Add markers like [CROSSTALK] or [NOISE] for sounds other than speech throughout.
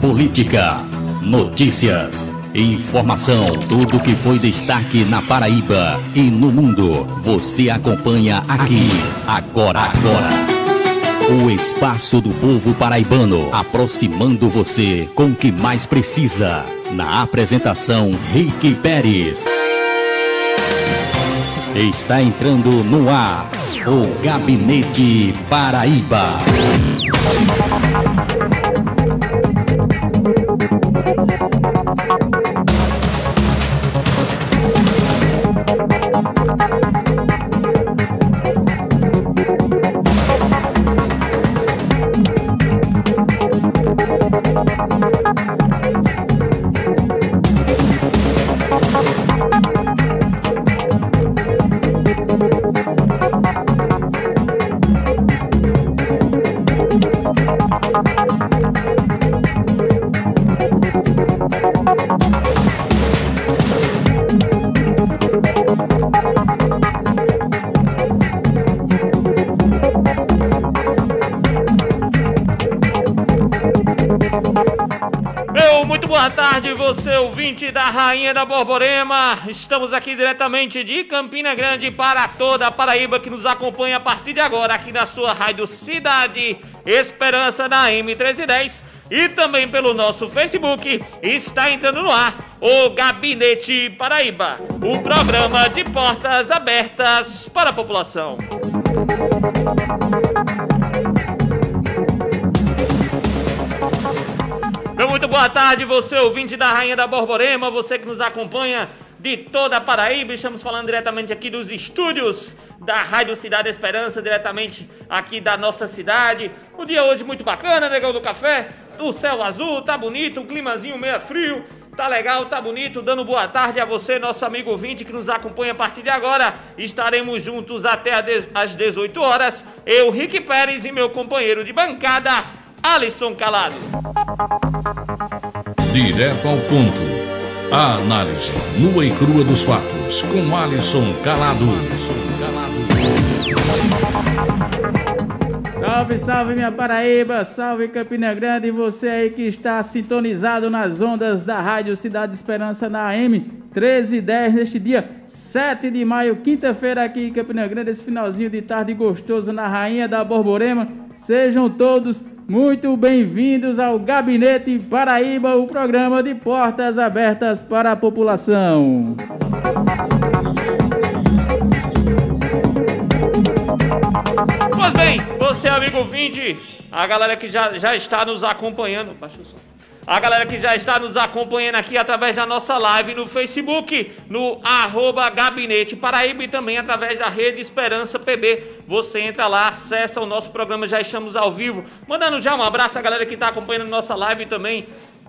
política, notícias, informação, tudo que foi destaque na Paraíba e no mundo. Você acompanha aqui, agora, agora. O espaço do povo paraibano, aproximando você com o que mais precisa. Na apresentação, Rick Pérez. Está entrando no ar o Gabinete Paraíba. Ouvinte da Rainha da Borborema, estamos aqui diretamente de Campina Grande para toda a Paraíba que nos acompanha a partir de agora aqui na sua rádio Cidade Esperança da M1310 e também pelo nosso Facebook está entrando no ar o Gabinete Paraíba, o programa de portas abertas para a população. muito boa tarde, você ouvinte da Rainha da Borborema, você que nos acompanha de toda a Paraíba. Estamos falando diretamente aqui dos estúdios da Rádio Cidade Esperança, diretamente aqui da nossa cidade. O dia hoje muito bacana, negão do café. O céu azul, tá bonito, um climazinho meio frio. Tá legal, tá bonito, dando boa tarde a você, nosso amigo ouvinte que nos acompanha a partir de agora. Estaremos juntos até às 18 horas. Eu, Rick Pérez e meu companheiro de bancada, Alisson Calado. Direto ao ponto. A análise nua e crua dos fatos com Alisson Calado. Salve, salve minha Paraíba, salve Campina Grande e você aí que está sintonizado nas ondas da Rádio Cidade Esperança na AM 1310 neste dia 7 de maio, quinta-feira aqui em Campina Grande, esse finalzinho de tarde gostoso na Rainha da Borborema. Sejam todos muito bem-vindos ao Gabinete Paraíba, o programa de portas abertas para a população. Pois bem, você amigo vinde, a galera que já, já está nos acompanhando, baixa o som a galera que já está nos acompanhando aqui através da nossa live no Facebook, no arroba Gabinete Paraíba e também através da Rede Esperança PB. Você entra lá, acessa o nosso programa, já estamos ao vivo. Mandando já um abraço à galera que está acompanhando nossa live também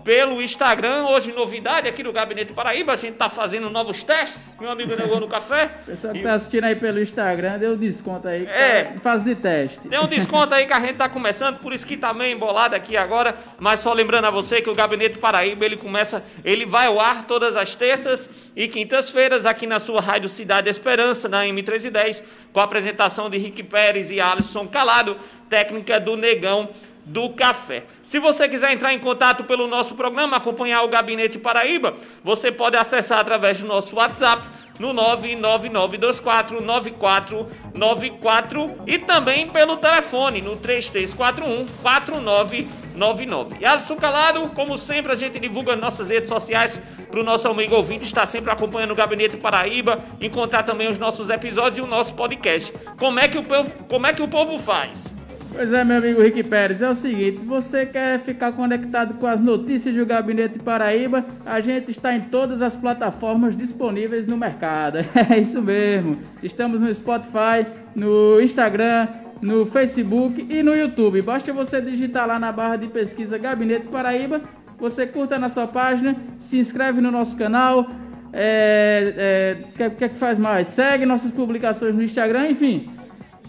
pelo Instagram. Hoje, novidade aqui no Gabinete Paraíba, a gente está fazendo novos testes. Meu amigo negou no café. Pessoal que está assistindo aí pelo Instagram, deu um desconto aí. É. Tá fase de teste. Deu um desconto aí que a gente está começando, por isso que está meio embolado aqui agora. Mas só lembrando a você que o Gabinete Paraíba, ele começa, ele vai ao ar todas as terças e quintas-feiras aqui na sua Rádio Cidade Esperança, na M1310, com a apresentação de Rick Pérez e Alisson Calado, técnica do Negão do café. Se você quiser entrar em contato pelo nosso programa, acompanhar o Gabinete Paraíba, você pode acessar através do nosso WhatsApp no 999249494 e também pelo telefone no 3341 4999. E Alisson Calado, como sempre, a gente divulga nossas redes sociais para o nosso amigo ouvinte estar sempre acompanhando o Gabinete Paraíba, encontrar também os nossos episódios e o nosso podcast. Como é que o povo, como é que o povo faz? Pois é, meu amigo Rick Pérez, é o seguinte, você quer ficar conectado com as notícias do Gabinete Paraíba? A gente está em todas as plataformas disponíveis no mercado. [LAUGHS] É isso mesmo. Estamos no Spotify, no Instagram, no Facebook e no YouTube. Basta você digitar lá na barra de pesquisa Gabinete Paraíba, você curta na sua página, se inscreve no nosso canal, é, é, que, que, faz mais? Segue nossas publicações no Instagram, enfim.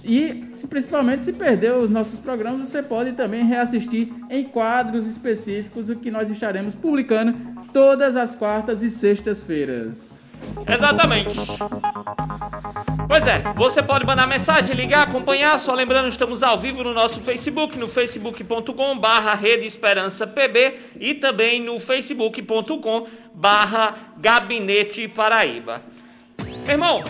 E se, principalmente se perdeu os nossos programas, você pode também reassistir em quadros específicos, o que nós estaremos publicando todas as quartas e sextas-feiras. Exatamente. Pois é, você pode mandar mensagem, ligar, acompanhar. Só lembrando, estamos ao vivo no nosso Facebook, no facebook.com barra Rede Esperança PB e também no facebook.com barra Gabinete Paraíba. Irmão,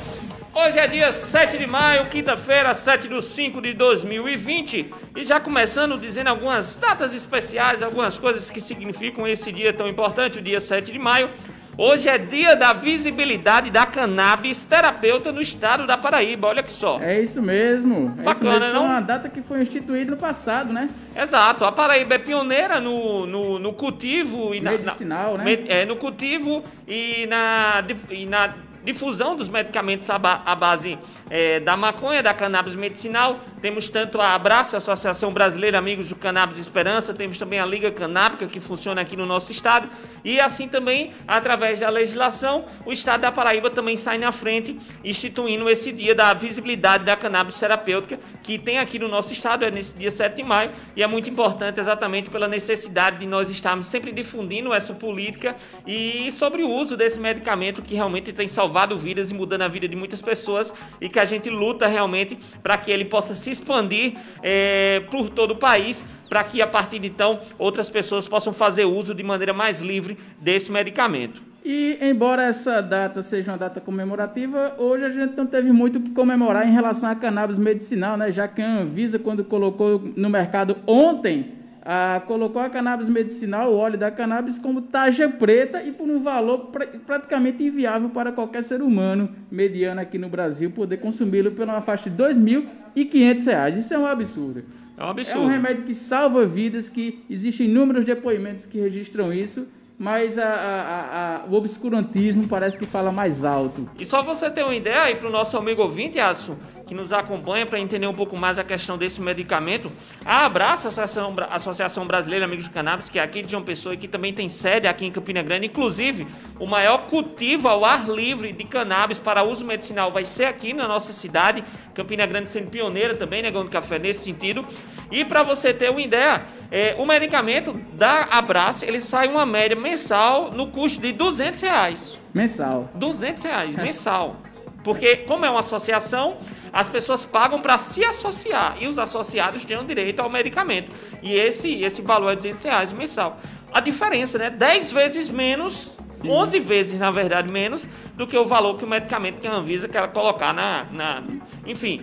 hoje é dia 7 de maio, quinta-feira, 7 de 5 de 2020 e já começando dizendo algumas datas especiais, algumas coisas que significam esse dia tão importante, o dia 7 de maio. Hoje é dia da visibilidade da cannabis terapeuta no estado da Paraíba, olha que só. É isso mesmo. É Bacana, isso mesmo. não? Foi uma data que foi instituída no passado, né? Exato, a Paraíba é pioneira no, no, no cultivo e na, Medicinal, na, né? me- é, no cultivo e na, e na difusão dos medicamentos à, ba- à base é, da maconha, da cannabis medicinal. Temos tanto a Abraço, a Associação Brasileira Amigos do Cannabis Esperança, temos também a Liga Canábica, que funciona aqui no nosso estado, e assim também, através da legislação, o estado da Paraíba também sai na frente, instituindo esse dia da visibilidade da cannabis terapêutica, que tem aqui no nosso estado, é nesse dia 7 de maio, e é muito importante exatamente pela necessidade de nós estarmos sempre difundindo essa política e sobre o uso desse medicamento que realmente tem salvado vidas e mudando a vida de muitas pessoas e que a gente luta realmente para que ele possa se expandir eh, por todo o país, para que a partir de então outras pessoas possam fazer uso de maneira mais livre desse medicamento. E embora essa data seja uma data comemorativa, hoje a gente não teve muito o que comemorar em relação à cannabis medicinal, né? Já que a Anvisa, quando colocou no mercado ontem, ah, colocou a cannabis medicinal, o óleo da cannabis, como taxa preta e por um valor pra- praticamente inviável para qualquer ser humano mediano aqui no Brasil poder consumi-lo por uma faixa de 2.500 reais. Isso é um absurdo. É um É absurdo. um remédio que salva vidas, que existem inúmeros depoimentos que registram isso, mas a- a- a- o obscurantismo parece que fala mais alto. E só você ter uma ideia aí para o nosso amigo ouvinte, Adson, que nos acompanha para entender um pouco mais a questão desse medicamento, a Abraço, a Associação, Associação Brasileira Amigos de Cannabis, que é aqui de João Pessoa e que também tem sede aqui em Campina Grande, inclusive o maior cultivo ao ar livre de cannabis para uso medicinal vai ser aqui na nossa cidade, Campina Grande sendo pioneira também, negando café nesse sentido. E para você ter uma ideia, é, o medicamento da Abraço, ele sai uma média mensal no custo de 200 reais. Mensal. 200 reais mensal. Porque, como é uma associação, as pessoas pagam para se associar e os associados têm o direito ao medicamento. E esse, esse valor é 200 reais mensal. A diferença, né? 10 vezes menos, 11 vezes, na verdade, menos do que o valor que o medicamento que a Anvisa quer colocar na. na enfim,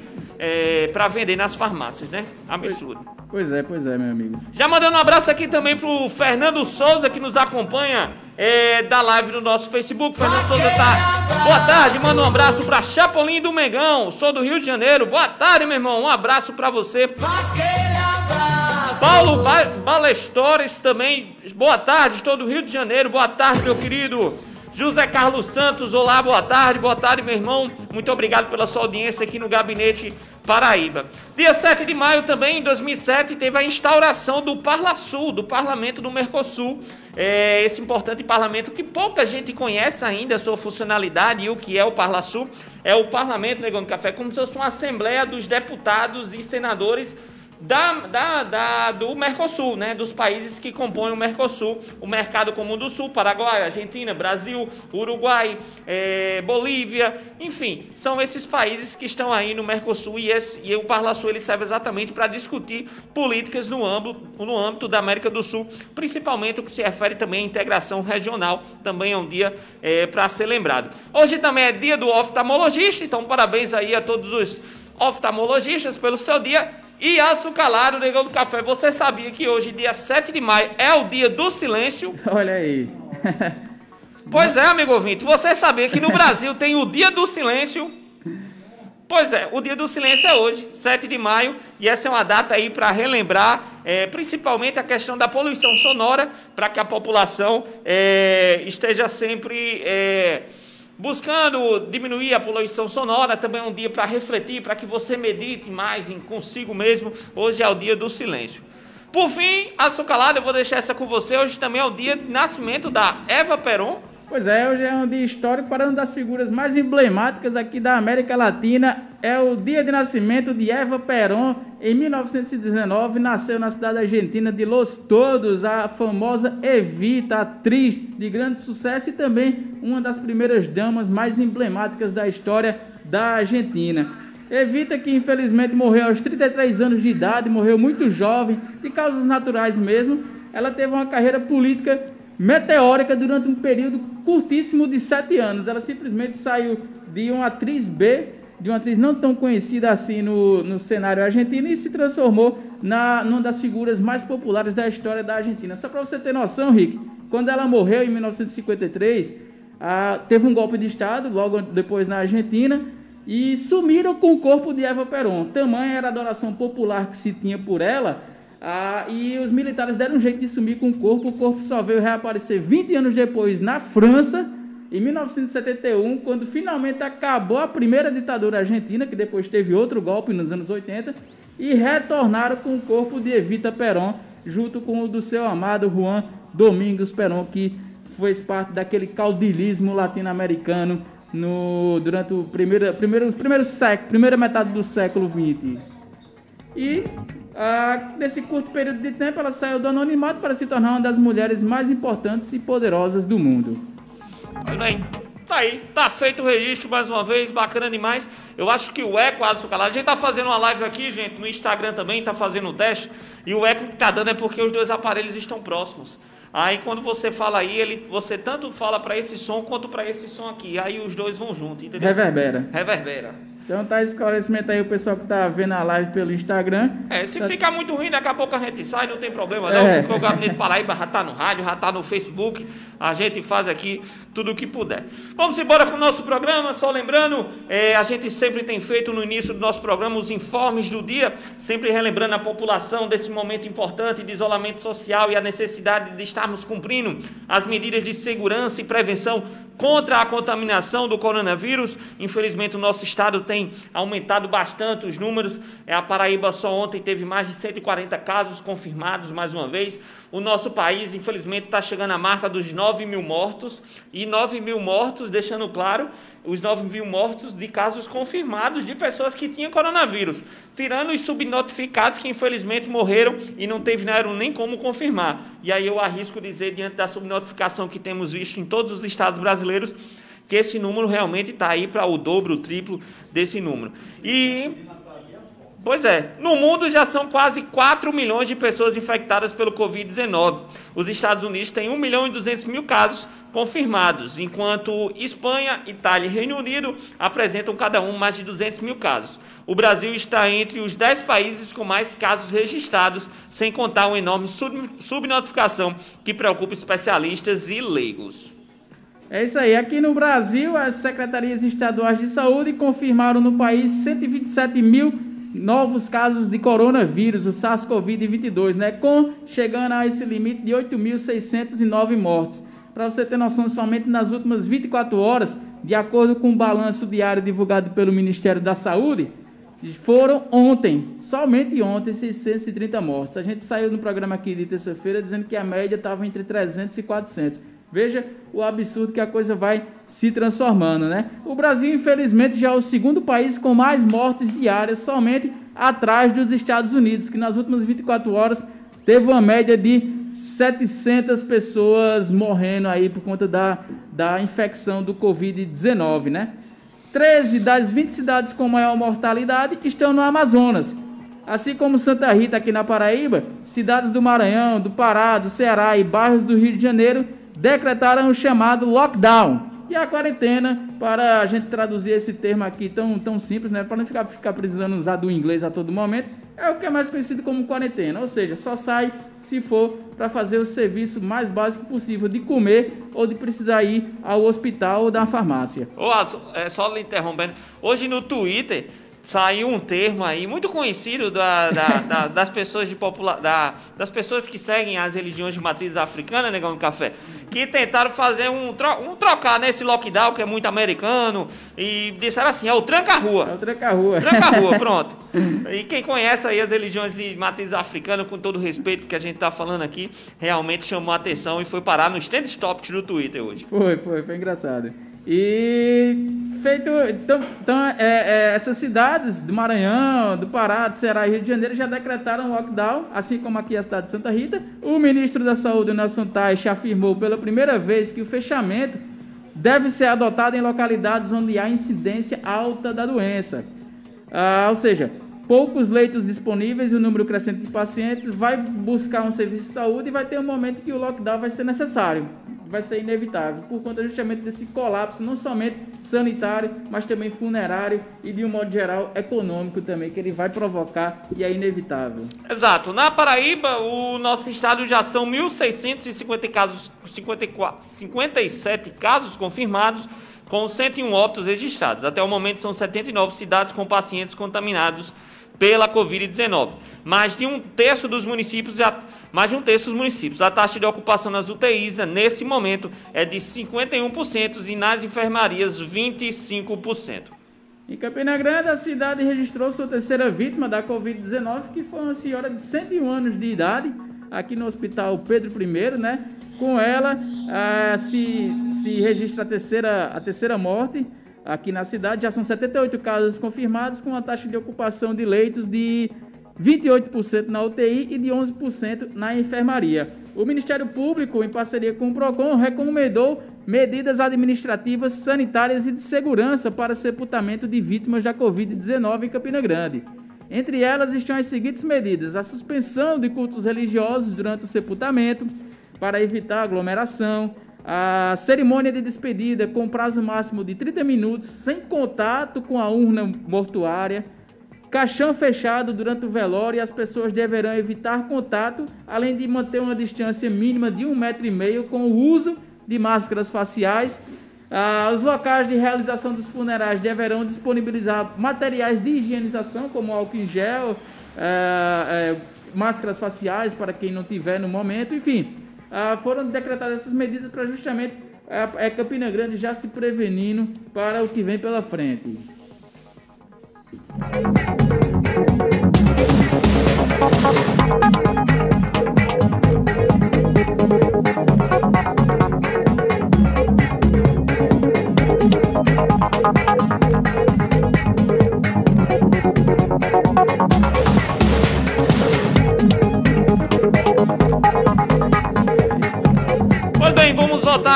para vender nas farmácias, né? Absurdo. Pois é, pois é, meu amigo. Já mandando um abraço aqui também pro Fernando Souza, que nos acompanha é, da live no nosso Facebook. Fernando Souza tá. Boa tarde, manda um abraço pra Chapolin do Megão. Sou do Rio de Janeiro. Boa tarde, meu irmão. Um abraço pra você. Paulo ba Balestores também. Boa tarde, estou do Rio de Janeiro. Boa tarde, meu querido. José Carlos Santos, olá, boa tarde, boa tarde, meu irmão. Muito obrigado pela sua audiência aqui no Gabinete Paraíba. Dia 7 de maio também, em 2007, teve a instauração do Parlasul, do Parlamento do Mercosul. É, esse importante parlamento que pouca gente conhece ainda a sua funcionalidade e o que é o Parlasul. É o Parlamento Negão do Café, como se fosse uma assembleia dos deputados e senadores da, da, da- do Mercosul, né? Dos países que compõem o Mercosul, o Mercado Comum do Sul, Paraguai, Argentina, Brasil, Uruguai, eh, Bolívia, enfim, são esses países que estão aí no Mercosul e, esse, e o Parlasul ele serve exatamente para discutir políticas no âmbito, no âmbito da América do Sul, principalmente o que se refere também à integração regional, também é um dia para ser lembrado. Hoje também é dia do oftalmologista, então parabéns aí a todos os oftalmologistas pelo seu dia. E açucalado, negão do café, você sabia que hoje, dia 7 de maio, é o dia do silêncio? [LAUGHS] Olha aí. Pois é, amigo ouvinte, você sabia que no Brasil tem o dia do silêncio? Pois é, o dia do silêncio é hoje, 7 de maio, e essa é uma data aí para relembrar, é, principalmente a questão da poluição sonora, para que a população é, esteja sempre é, buscando diminuir a poluição sonora. Também é um dia para refletir, para que você medite mais em consigo mesmo. Hoje é o dia do silêncio. Por fim, açucalado, eu vou deixar essa com você. Hoje também é o dia de nascimento da Eva Peron. Pois é, hoje é um dia histórico para uma das figuras mais emblemáticas aqui da América Latina. É o dia de nascimento de Eva Perón. Em 1919, nasceu na cidade argentina de Los Todos, a famosa Evita, atriz de grande sucesso e também uma das primeiras damas mais emblemáticas da história da Argentina. Evita que infelizmente morreu aos 33 anos de idade, morreu muito jovem, de causas naturais mesmo. Ela teve uma carreira política meteórica durante um período curtíssimo de sete anos. Ela simplesmente saiu de uma atriz B, de uma atriz não tão conhecida assim no, no cenário argentino, e se transformou na numa das figuras mais populares da história da Argentina. Só para você ter noção, Rick, quando ela morreu em 1953, ah, teve um golpe de Estado logo depois na Argentina e sumiram com o corpo de Eva Peron. Tamanha era a adoração popular que se tinha por ela. Ah, e os militares deram um jeito de sumir com o corpo. O corpo só veio reaparecer 20 anos depois na França, em 1971, quando finalmente acabou a primeira ditadura argentina, que depois teve outro golpe nos anos 80, e retornaram com o corpo de Evita Peron, junto com o do seu amado Juan Domingos Peron, que fez parte daquele caudilismo latino-americano no, durante o primeiro, primeiro, primeiro século, primeira metade do século XX. E ah, nesse curto período de tempo ela saiu do anonimato para se tornar uma das mulheres mais importantes e poderosas do mundo. Bem, tá aí, tá feito o registro mais uma vez, bacana demais. Eu acho que o eco, Alisson Calado, a gente tá fazendo uma live aqui, gente, no Instagram também, tá fazendo o teste, e o eco que tá dando é porque os dois aparelhos estão próximos. Aí quando você fala aí, ele, você tanto fala para esse som quanto para esse som aqui. Aí os dois vão junto, entendeu? Reverbera. Reverbera. Então tá esclarecimento aí o pessoal que tá vendo a live pelo Instagram. É, se tá... ficar muito ruim, daqui a pouco a gente sai, não tem problema não, é. porque o Gabinete Paraíba já tá no rádio, já tá no Facebook, a gente faz aqui tudo o que puder. Vamos embora com o nosso programa, só lembrando, é, a gente sempre tem feito no início do nosso programa os informes do dia, sempre relembrando a população desse momento importante de isolamento social e a necessidade de estarmos cumprindo as medidas de segurança e prevenção contra a contaminação do coronavírus. Infelizmente, o nosso estado tem aumentado bastante os números. É, a Paraíba só ontem teve mais de 140 casos confirmados, mais uma vez. O nosso país, infelizmente, está chegando à marca dos 9 mil mortos. E 9 mil mortos, deixando claro, os 9 mil mortos de casos confirmados de pessoas que tinham coronavírus, tirando os subnotificados que infelizmente morreram e não tiveram nem como confirmar. E aí eu arrisco dizer, diante da subnotificação que temos visto em todos os estados brasileiros, que esse número realmente está aí para o dobro, o triplo desse número. E Pois é, no mundo já são quase 4 milhões de pessoas infectadas pelo Covid-19. Os Estados Unidos têm 1 milhão e 200 mil casos confirmados, enquanto Espanha, Itália e Reino Unido apresentam cada um mais de 200 mil casos. O Brasil está entre os 10 países com mais casos registrados, sem contar uma enorme subnotificação que preocupa especialistas e leigos. É isso aí. Aqui no Brasil, as secretarias estaduais de saúde confirmaram no país 127 mil novos casos de coronavírus, o SARS-CoV-22, né? Com chegando a esse limite de 8.609 mortes. Para você ter noção, somente nas últimas 24 horas, de acordo com o balanço diário divulgado pelo Ministério da Saúde, foram ontem, somente ontem, 630 mortes. A gente saiu no programa aqui de terça-feira dizendo que a média estava entre 300 e 400. Veja o absurdo que a coisa vai se transformando, né? O Brasil, infelizmente, já é o segundo país com mais mortes diárias, somente atrás dos Estados Unidos, que nas últimas 24 horas teve uma média de 700 pessoas morrendo aí por conta da, da infecção do Covid-19, né? 13 das 20 cidades com maior mortalidade estão no Amazonas. Assim como Santa Rita aqui na Paraíba, cidades do Maranhão, do Pará, do Ceará e bairros do Rio de Janeiro decretaram o chamado lockdown, que é a quarentena, para a gente traduzir esse termo aqui tão, tão simples, né, para não ficar, ficar precisando usar do inglês a todo momento, é o que é mais conhecido como quarentena, ou seja, só sai se for para fazer o serviço mais básico possível de comer ou de precisar ir ao hospital ou da farmácia. Ô, é só lhe interrompendo, hoje no Twitter saiu um termo aí muito conhecido da, da, da, [LAUGHS] das pessoas de popular, das pessoas que seguem as religiões de matriz africana, negão do café, que tentaram fazer um, um trocar nesse lockdown que é muito americano e disseram assim, é o tranca-rua. É o tranca-rua. Tranca-rua, [LAUGHS] pronto. E quem conhece aí as religiões de matriz africana, com todo o respeito que a gente está falando aqui, realmente chamou a atenção e foi parar nos trend topics do Twitter hoje. Foi, foi, foi engraçado. E feito. Então, então é, é, essas cidades do Maranhão, do Pará, do Ceará e Rio de Janeiro já decretaram lockdown, assim como aqui a cidade de Santa Rita. O ministro da Saúde, Nelson Teich, afirmou pela primeira vez que o fechamento deve ser adotada em localidades onde há incidência alta da doença. Ah, ou seja, poucos leitos disponíveis e o número crescente de pacientes vai buscar um serviço de saúde e vai ter um momento que o lockdown vai ser necessário, vai ser inevitável, por conta justamente desse colapso, não somente sanitário, mas também funerário e de um modo geral econômico também, que ele vai provocar e é inevitável. Exato. Na Paraíba, o nosso estado já são 1.650 casos, 54, 57 casos confirmados, com 101 óbitos registrados. Até o momento são 79 cidades com pacientes contaminados pela Covid-19. Mais de um terço dos municípios, mais de um terço dos municípios. A taxa de ocupação nas UTIs nesse momento é de 51% e nas enfermarias 25%. Em Campina Grande, a cidade registrou sua terceira vítima da Covid-19, que foi uma senhora de 101 anos de idade, aqui no Hospital Pedro I, né? Com ela, ah, se, se registra a terceira, a terceira morte aqui na cidade. Já são 78 casos confirmados, com uma taxa de ocupação de leitos de 28% na UTI e de 11% na enfermaria. O Ministério Público, em parceria com o PROCON, recomendou medidas administrativas, sanitárias e de segurança para sepultamento de vítimas da Covid-19 em Campina Grande. Entre elas estão as seguintes medidas: a suspensão de cultos religiosos durante o sepultamento, para evitar aglomeração, a cerimônia de despedida com prazo máximo de 30 minutos, sem contato com a urna mortuária. Caixão fechado durante o velório e as pessoas deverão evitar contato, além de manter uma distância mínima de um metro e meio com o uso de máscaras faciais. Ah, os locais de realização dos funerais deverão disponibilizar materiais de higienização, como álcool em gel, ah, eh, máscaras faciais para quem não tiver no momento, enfim ah, foram decretadas essas medidas para justamente a, a é, Campina Grande já se prevenindo para o que vem pela frente. voltar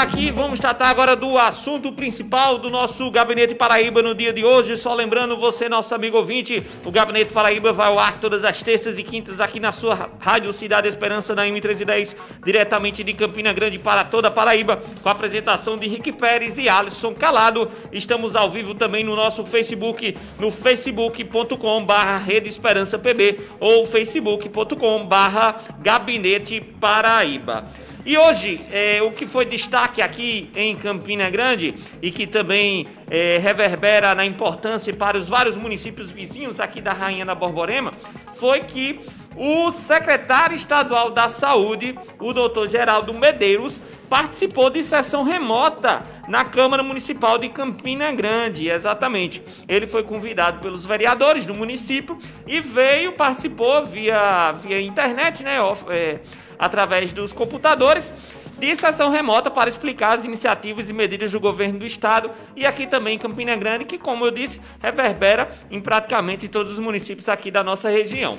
aqui, vamos tratar agora do assunto principal do nosso Gabinete Paraíba no dia de hoje. Só lembrando você, nosso amigo ouvinte, o Gabinete Paraíba vai ao ar todas as terças e quintas aqui na sua Rádio Cidade Esperança, na M1310, diretamente de Campina Grande para toda a Paraíba, com a apresentação de Rick Pérez e Alisson Calado. Estamos ao vivo também no nosso Facebook, no facebook.com barra Rede Esperança PB ou facebook.com barra Gabinete Paraíba. E hoje, é, o que foi destaque aqui em Campina Grande e que também é, reverbera na importância para os vários municípios vizinhos aqui da Rainha da Borborema foi que o secretário estadual da Saúde, o doutor Geraldo Medeiros, participou de sessão remota na Câmara Municipal de Campina Grande, exatamente. Ele foi convidado pelos vereadores do município e veio, participou via, via internet, né? É, através dos computadores de sessão remota para explicar as iniciativas e medidas do governo do estado e aqui também em Campina Grande, que como eu disse, reverbera em praticamente todos os municípios aqui da nossa região.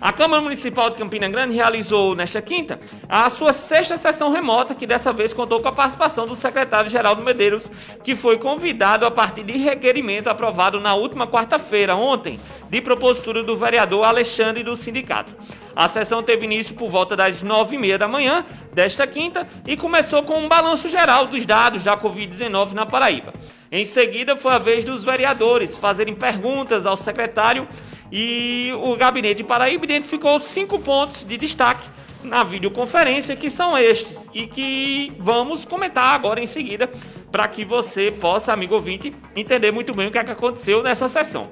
A Câmara Municipal de Campina Grande realizou nesta quinta a sua sexta sessão remota, que dessa vez contou com a participação do secretário Geraldo Medeiros, que foi convidado a partir de requerimento aprovado na última quarta-feira, ontem, de propositura do vereador Alexandre do sindicato. A sessão teve início por volta das nove e meia da manhã desta quinta e começou com um balanço geral dos dados da Covid-19 na Paraíba. Em seguida, foi a vez dos vereadores fazerem perguntas ao secretário e o gabinete de Paraíba identificou cinco pontos de destaque na videoconferência, que são estes, e que vamos comentar agora em seguida, para que você possa, amigo ouvinte, entender muito bem o que, é que aconteceu nessa sessão.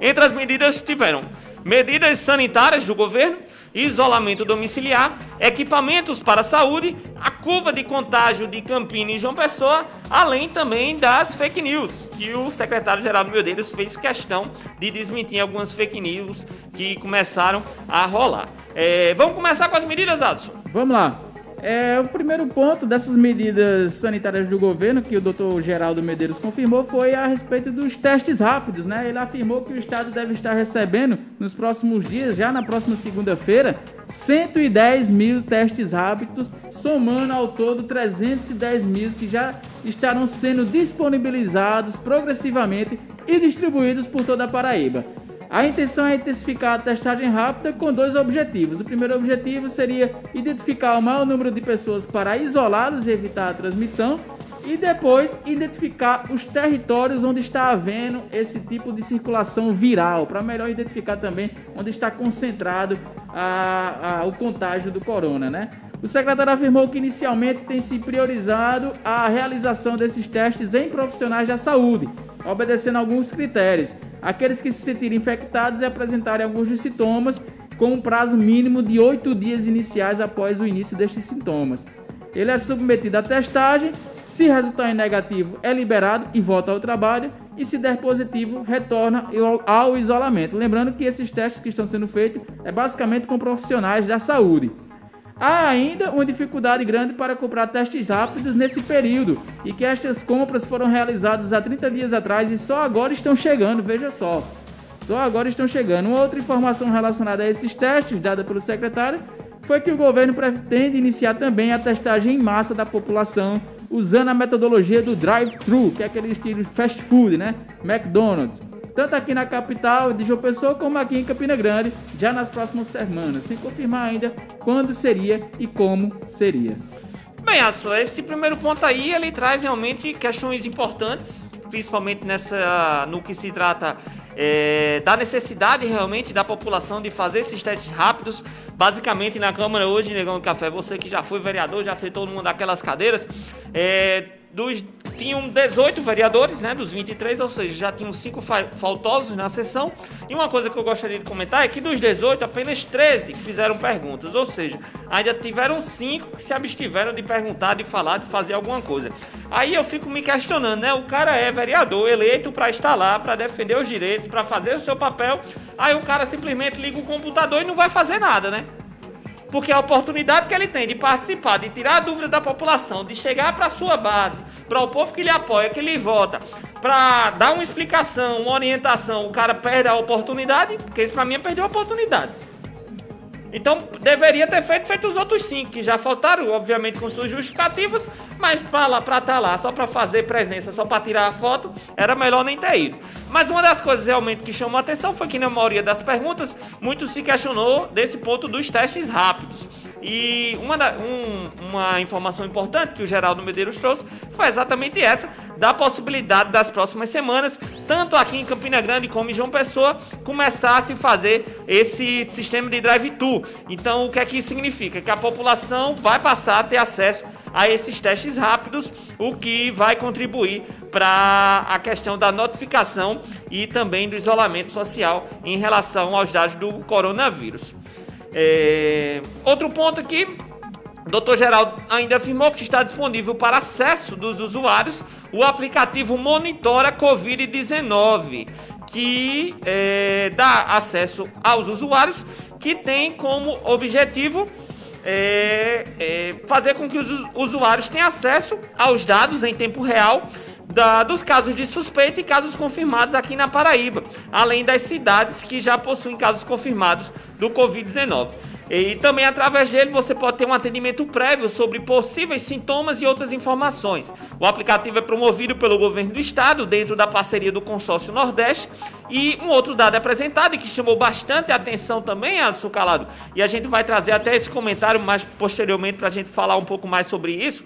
Entre as medidas tiveram medidas sanitárias do governo, isolamento domiciliar, equipamentos para saúde, a curva de contágio de Campina e João Pessoa, além também das fake news, que o secretário Geraldo Medeiros fez questão de desmentir algumas fake news que começaram a rolar. É, vamos começar com as medidas, Adson? Vamos lá. É, o primeiro ponto dessas medidas sanitárias do governo, que o doutor Geraldo Medeiros confirmou, foi a respeito dos testes rápidos. Né? Ele afirmou que o Estado deve estar recebendo, nos próximos dias, já na próxima segunda-feira, 110 mil testes rápidos, somando ao todo 310 mil que já estarão sendo disponibilizados progressivamente e distribuídos por toda a Paraíba. A intenção é intensificar a testagem rápida com dois objetivos. O primeiro objetivo seria identificar o maior número de pessoas para isolá-los e evitar a transmissão. E depois identificar os territórios onde está havendo esse tipo de circulação viral, para melhor identificar também onde está concentrado a, a, o contágio do corona, né? O secretário afirmou que inicialmente tem se priorizado a realização desses testes em profissionais da saúde, obedecendo alguns critérios. Aqueles que se sentirem infectados e apresentarem alguns dos sintomas, com um prazo mínimo de oito dias iniciais após o início destes sintomas. Ele é submetido à testagem, se resultar em negativo, é liberado e volta ao trabalho, e se der positivo, retorna ao isolamento. Lembrando que esses testes que estão sendo feitos é basicamente com profissionais da saúde. Há ainda uma dificuldade grande para comprar testes rápidos nesse período e que estas compras foram realizadas há 30 dias atrás e só agora estão chegando, veja só. Só agora estão chegando. Uma outra informação relacionada a esses testes, dada pelo secretário, foi que o governo pretende iniciar também a testagem em massa da população usando a metodologia do drive-thru, que é aquele estilo fast food, né? McDonald's tanto aqui na capital de João Pessoa como aqui em Campina Grande, já nas próximas semanas, sem confirmar ainda quando seria e como seria. Bem, Adson, esse primeiro ponto aí ele traz realmente questões importantes, principalmente nessa no que se trata é, da necessidade realmente da população de fazer esses testes rápidos. Basicamente na Câmara hoje, Negão do Café, você que já foi vereador, já todo mundo daquelas cadeiras, é, dos tinham 18 vereadores, né, dos 23, ou seja, já tinham 5 faltosos na sessão. E uma coisa que eu gostaria de comentar é que dos 18, apenas 13 fizeram perguntas, ou seja, ainda tiveram 5 que se abstiveram de perguntar, de falar, de fazer alguma coisa. Aí eu fico me questionando, né? O cara é vereador, eleito para estar lá, para defender os direitos, para fazer o seu papel. Aí o cara simplesmente liga o computador e não vai fazer nada, né? Porque a oportunidade que ele tem de participar, de tirar a dúvida da população, de chegar para a sua base, para o povo que lhe apoia, que lhe vota, para dar uma explicação, uma orientação, o cara perde a oportunidade, porque isso para mim é perder a oportunidade. Então deveria ter feito, feito os outros cinco, que já faltaram, obviamente, com suas justificativas, mas para lá, para estar tá lá, só para fazer presença, só para tirar a foto, era melhor nem ter ido. Mas uma das coisas realmente que chamou a atenção foi que na maioria das perguntas, muito se questionou desse ponto dos testes rápidos. E uma, da, um, uma informação importante que o Geraldo Medeiros trouxe foi exatamente essa, da possibilidade das próximas semanas, tanto aqui em Campina Grande como em João Pessoa, começar a se fazer esse sistema de drive-thru. Então, o que é que isso significa? Que a população vai passar a ter acesso a esses testes rápidos, o que vai contribuir para a questão da notificação e também do isolamento social em relação aos dados do coronavírus. É... Outro ponto aqui, Dr. Geraldo ainda afirmou que está disponível para acesso dos usuários o aplicativo Monitora Covid-19, que é, dá acesso aos usuários, que tem como objetivo é, é, fazer com que os usuários tenham acesso aos dados em tempo real da, dos casos de suspeita e casos confirmados aqui na Paraíba, além das cidades que já possuem casos confirmados do Covid-19. E também através dele você pode ter um atendimento prévio sobre possíveis sintomas e outras informações. O aplicativo é promovido pelo governo do estado dentro da parceria do consórcio Nordeste. E um outro dado apresentado e que chamou bastante atenção também, Alisson Calado, e a gente vai trazer até esse comentário mais posteriormente para a gente falar um pouco mais sobre isso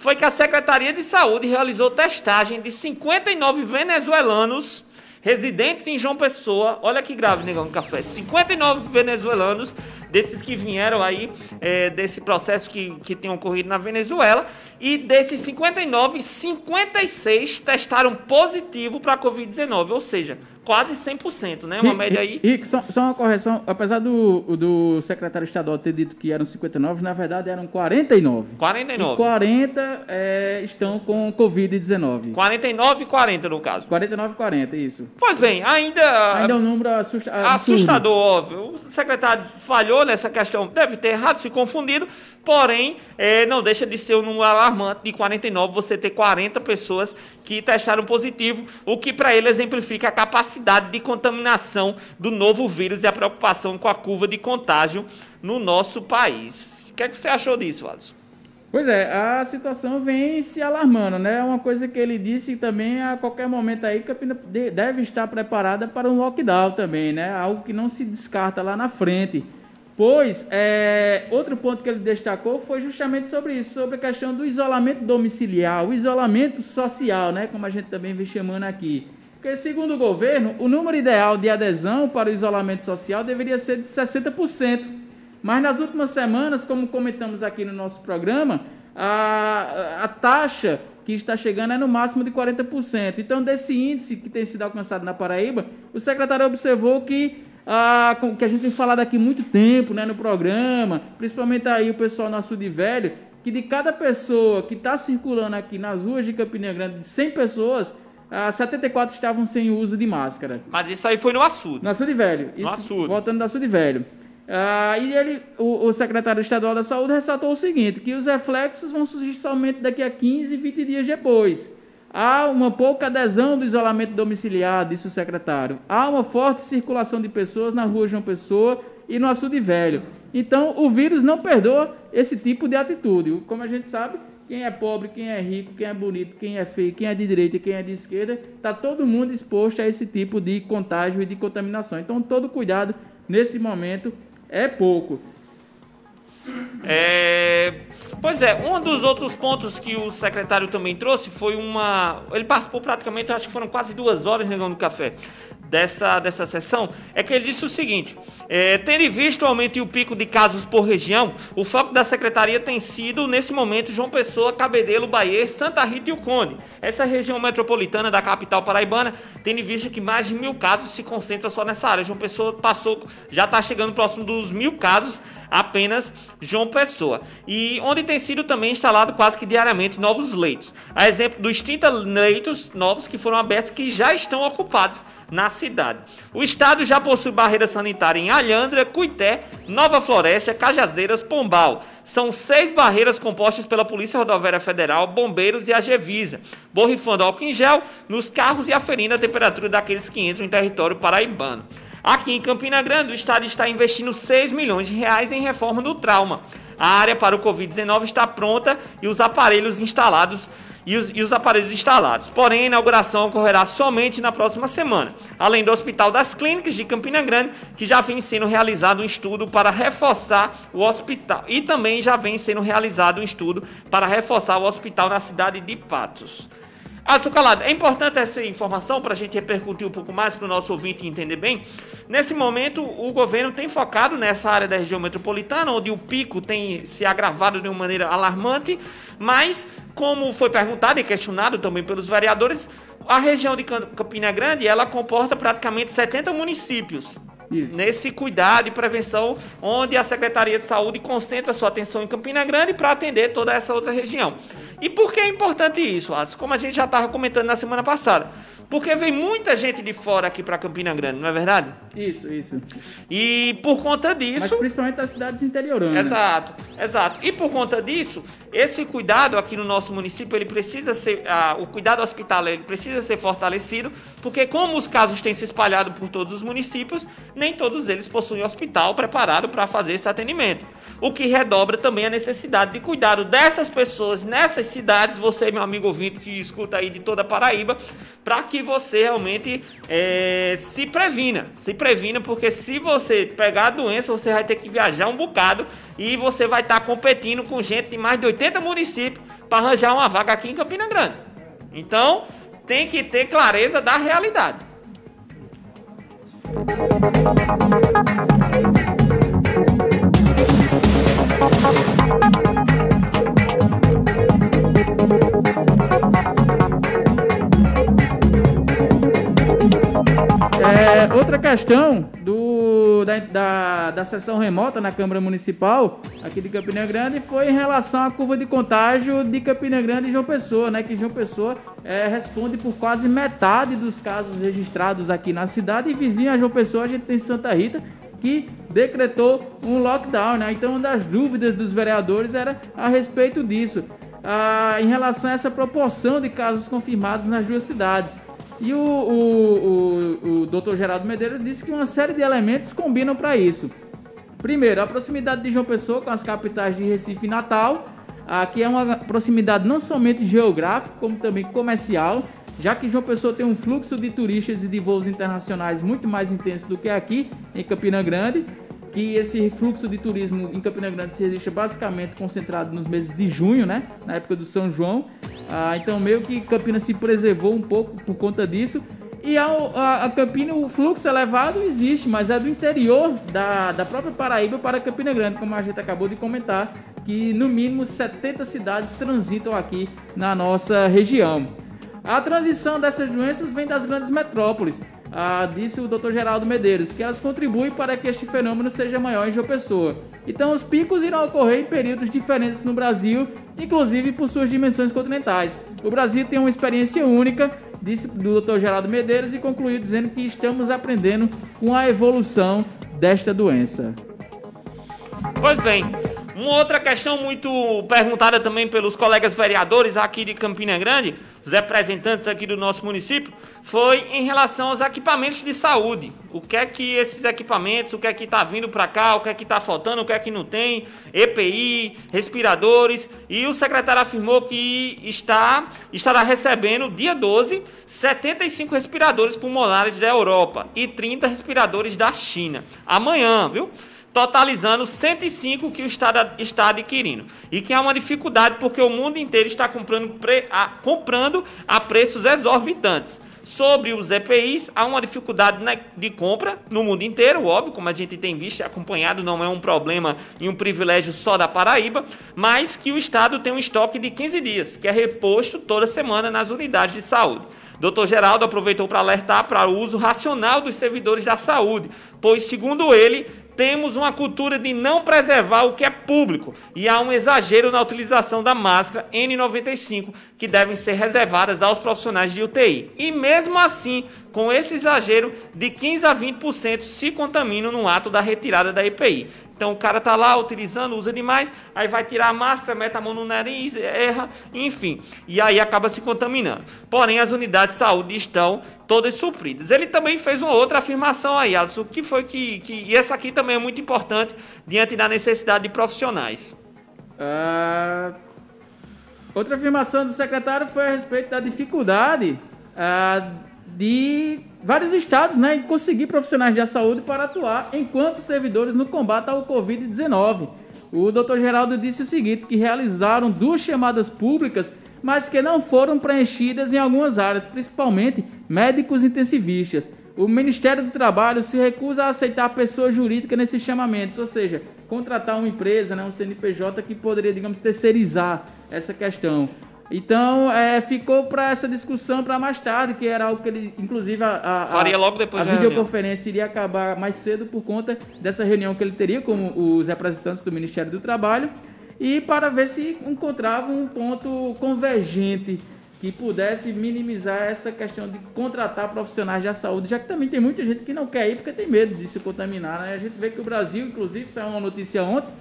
foi que a Secretaria de Saúde realizou testagem de 59 venezuelanos residentes em João Pessoa. Olha que grave, negão do café. 59 venezuelanos, desses que vieram aí, é, desse processo que, que tem ocorrido na Venezuela. E desses 59, 56 testaram positivo para a Covid-19. Ou seja, quase 100%, né? Uma média aí. E, só, só, uma correção, apesar do, do secretário estadual ter dito que eram 59, na verdade eram 49. 49. E 40 é, estão com Covid-19. 49 e 40 no caso. 49 e 40, isso. Pois bem, ainda. Ainda é um número assusta assustador, óbvio. O secretário falhou nessa questão, deve ter errado, se confundido, porém, é, não deixa de ser um número alarmante de 49, você ter 40 pessoas que testaram positivo, o que para ele exemplifica a capacidade de contaminação do novo vírus e a preocupação com a curva de contágio no nosso país. O que, é que você achou disso, Alisson? Pois é, a situação vem se alarmando, né? É uma coisa que ele disse também a qualquer momento aí, Campina deve estar preparada para um lockdown também, né? Algo que não se descarta lá na frente. Pois, é, outro ponto que ele destacou foi justamente sobre isso, sobre a questão do isolamento domiciliar, o isolamento social, né? Como a gente também vem chamando aqui. Porque, segundo o governo, o número ideal de adesão para o isolamento social deveria ser de 60%. Mas nas últimas semanas, como comentamos aqui no nosso programa, a, a taxa que está chegando é no máximo de 40%. Então, desse índice que tem sido alcançado na Paraíba, o secretário observou que a, que a gente tem falado aqui muito tempo né, no programa, principalmente aí o pessoal no Açude Velho, que de cada pessoa que está circulando aqui nas ruas de Campina Grande, de 100 pessoas, 74 estavam sem uso de máscara. Mas isso aí foi no açude. No açude velho. Isso, no açude. Voltando do açude velho. Ah, e ele, o, o, secretário estadual da Saúde ressaltou o seguinte, que os reflexos vão surgir somente daqui a 15, 20 dias depois. Há uma pouca adesão do isolamento domiciliar, disse o secretário. Há uma forte circulação de pessoas na rua João Pessoa e no Açude Velho. Então, o vírus não perdoa esse tipo de atitude. Como a gente sabe, quem é pobre, quem é rico, quem é bonito, quem é feio, quem é de direita e quem é de esquerda, está todo mundo exposto a esse tipo de contágio e de contaminação. Então, todo cuidado nesse momento é pouco. É, pois é, um dos outros pontos que o secretário também trouxe foi uma. Ele participou praticamente, acho que foram quase duas horas negando café dessa, dessa sessão, é que ele disse o seguinte: é, tendo visto o aumento e o pico de casos por região, o foco da secretaria tem sido, nesse momento, João Pessoa, Cabedelo, Bahia, Santa Rita e o Conde. Essa região metropolitana da capital paraibana, tendo visto que mais de mil casos se concentram só nessa área. João Pessoa passou, já está chegando próximo dos mil casos apenas João Pessoa. E onde tem sido também instalado quase que diariamente novos leitos. A exemplo dos 30 leitos novos que foram abertos que já estão ocupados na cidade. O estado já possui barreira sanitária em Alhandra, Cuité, Nova Floresta, Cajazeiras, Pombal. São seis barreiras compostas pela Polícia Rodoviária Federal, Bombeiros e a Gevisa, borrifando álcool em gel nos carros e aferindo a temperatura daqueles que entram em território paraibano. Aqui em Campina Grande, o estado está investindo 6 milhões de reais em reforma do trauma. A área para o Covid-19 está pronta e os aparelhos instalados e os, e os, aparelhos instalados. Porém, a inauguração ocorrerá somente na próxima semana. Além do Hospital das Clínicas de Campina Grande, que já vem sendo realizado um estudo para reforçar o hospital. E também já vem sendo realizado um estudo para reforçar o hospital na cidade de Patos. Alisson Calado, é importante essa informação para a gente repercutir um pouco mais para o nosso ouvinte entender bem. Nesse momento, o governo tem focado nessa área da região metropolitana, onde o pico tem se agravado de uma maneira alarmante, mas, como foi perguntado e questionado também pelos vereadores, a região de Campina Grande ela comporta praticamente 70 municípios. Isso. nesse cuidado e prevenção, onde a Secretaria de Saúde concentra sua atenção em Campina Grande para atender toda essa outra região. E por que é importante isso, Alisson? Como a gente já estava comentando na semana passada. Porque vem muita gente de fora aqui para Campina Grande, não é verdade? Isso, isso. E por conta disso. Mas principalmente das cidades interioranas. Exato, exato. E por conta disso, esse cuidado aqui no nosso município, ele precisa ser. Ah, o cuidado hospitalar ele precisa ser fortalecido, porque como os casos têm se espalhado por todos os municípios, nem todos eles possuem hospital preparado para fazer esse atendimento. O que redobra também a necessidade de cuidado dessas pessoas nessas cidades, você, meu amigo ouvinte, que escuta aí de toda a Paraíba, para que você realmente é, se previna. Se previna, porque se você pegar a doença, você vai ter que viajar um bocado e você vai estar tá competindo com gente de mais de 80 municípios para arranjar uma vaga aqui em Campina Grande. Então, tem que ter clareza da realidade. É, outra questão do, da, da, da, sessão remota na Câmara Municipal aqui de Campina Grande foi em relação à curva de contágio de Campina Grande e João Pessoa, né? Que João Pessoa é, responde por quase metade dos casos registrados aqui na cidade e vizinho a João Pessoa a gente tem Santa Rita que decretou um lockdown, né? Então uma das dúvidas dos vereadores era a respeito disso, ah, em relação a essa proporção de casos confirmados nas duas cidades. E o, o, o, o Dr. Geraldo Medeiros disse que uma série de elementos combinam para isso. Primeiro, a proximidade de João Pessoa com as capitais de Recife e Natal, aqui é uma proximidade não somente geográfica, como também comercial, já que João Pessoa tem um fluxo de turistas e de voos internacionais muito mais intenso do que aqui em Campina Grande, que esse fluxo de turismo em Campina Grande se registra basicamente concentrado nos meses de junho, né, na época do São João, ah, então meio que Campinas se preservou um pouco por conta disso. E a, a, a Campina, o fluxo elevado existe, mas é do interior da, da própria Paraíba para Campina Grande, como a gente acabou de comentar, que no mínimo 70 cidades transitam aqui na nossa região. A transição dessas doenças vem das grandes metrópoles, ah, disse o Dr. Geraldo Medeiros, que elas contribuem para que este fenômeno seja maior em João Pessoa. Então, os picos irão ocorrer em períodos diferentes no Brasil, inclusive por suas dimensões continentais. O Brasil tem uma experiência única, disse o Dr. Geraldo Medeiros, e concluiu dizendo que estamos aprendendo com a evolução desta doença. Pois bem, uma outra questão muito perguntada também pelos colegas vereadores aqui de Campina Grande os representantes aqui do nosso município, foi em relação aos equipamentos de saúde. O que é que esses equipamentos, o que é que está vindo para cá, o que é que está faltando, o que é que não tem, EPI, respiradores. E o secretário afirmou que está, estará recebendo, dia 12, 75 respiradores pulmonares da Europa e 30 respiradores da China. Amanhã, viu? Totalizando 105 que o Estado está adquirindo. E que há uma dificuldade porque o mundo inteiro está comprando, a, comprando a preços exorbitantes. Sobre os EPIs, há uma dificuldade de compra no mundo inteiro, óbvio, como a gente tem visto e acompanhado, não é um problema e um privilégio só da Paraíba, mas que o Estado tem um estoque de 15 dias, que é reposto toda semana nas unidades de saúde. Dr. Geraldo aproveitou para alertar para o uso racional dos servidores da saúde, pois, segundo ele, temos uma cultura de não preservar o que é público e há um exagero na utilização da máscara N95 que devem ser reservadas aos profissionais de UTI. E mesmo assim, com esse exagero, de 15 a 20% se contaminam no ato da retirada da EPI. Então o cara tá lá utilizando, usa demais, aí vai tirar a máscara, mete a mão no nariz, erra, enfim. E aí acaba se contaminando. Porém, as unidades de saúde estão todas supridas. Ele também fez uma outra afirmação aí, Alisson, que foi que, que. E essa aqui também é muito importante diante da necessidade de profissionais. Uh, outra afirmação do secretário foi a respeito da dificuldade uh, de vários estados né, em conseguir profissionais da saúde para atuar enquanto servidores no combate ao Covid-19. O Dr. Geraldo disse o seguinte, que realizaram duas chamadas públicas, mas que não foram preenchidas em algumas áreas, principalmente médicos intensivistas. O Ministério do Trabalho se recusa a aceitar pessoa jurídica nesses chamamentos, ou seja, contratar uma empresa, né, um CNPJ que poderia, digamos, terceirizar essa questão. Então, é, ficou para essa discussão para mais tarde, que era algo que ele, inclusive, a, a, Faria logo depois a videoconferência iria acabar mais cedo por conta dessa reunião que ele teria com os representantes do Ministério do Trabalho e para ver se encontrava um ponto convergente que pudesse minimizar essa questão de contratar profissionais da saúde, já que também tem muita gente que não quer ir porque tem medo de se contaminar. Né? A gente vê que o Brasil, inclusive, saiu uma notícia ontem,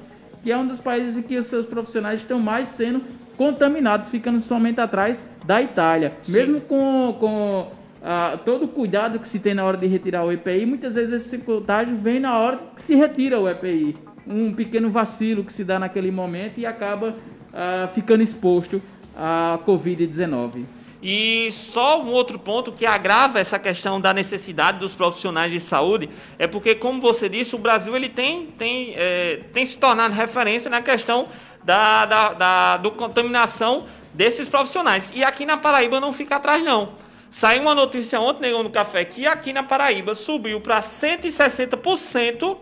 que é um dos países em que os seus profissionais estão mais sendo contaminados, ficando somente atrás da Itália. Sim. Mesmo com, com ah, todo o cuidado que se tem na hora de retirar o EPI, muitas vezes esse contágio vem na hora que se retira o EPI. Um pequeno vacilo que se dá naquele momento e acaba ah, ficando exposto à Covid-19. E só um outro ponto que agrava essa questão da necessidade dos profissionais de saúde é porque, como você disse, o Brasil ele tem, tem, é, tem se tornado referência na questão da, da, da do contaminação desses profissionais. E aqui na Paraíba não fica atrás, não. Saiu uma notícia ontem, Negão no Café, que aqui na Paraíba subiu para 160%.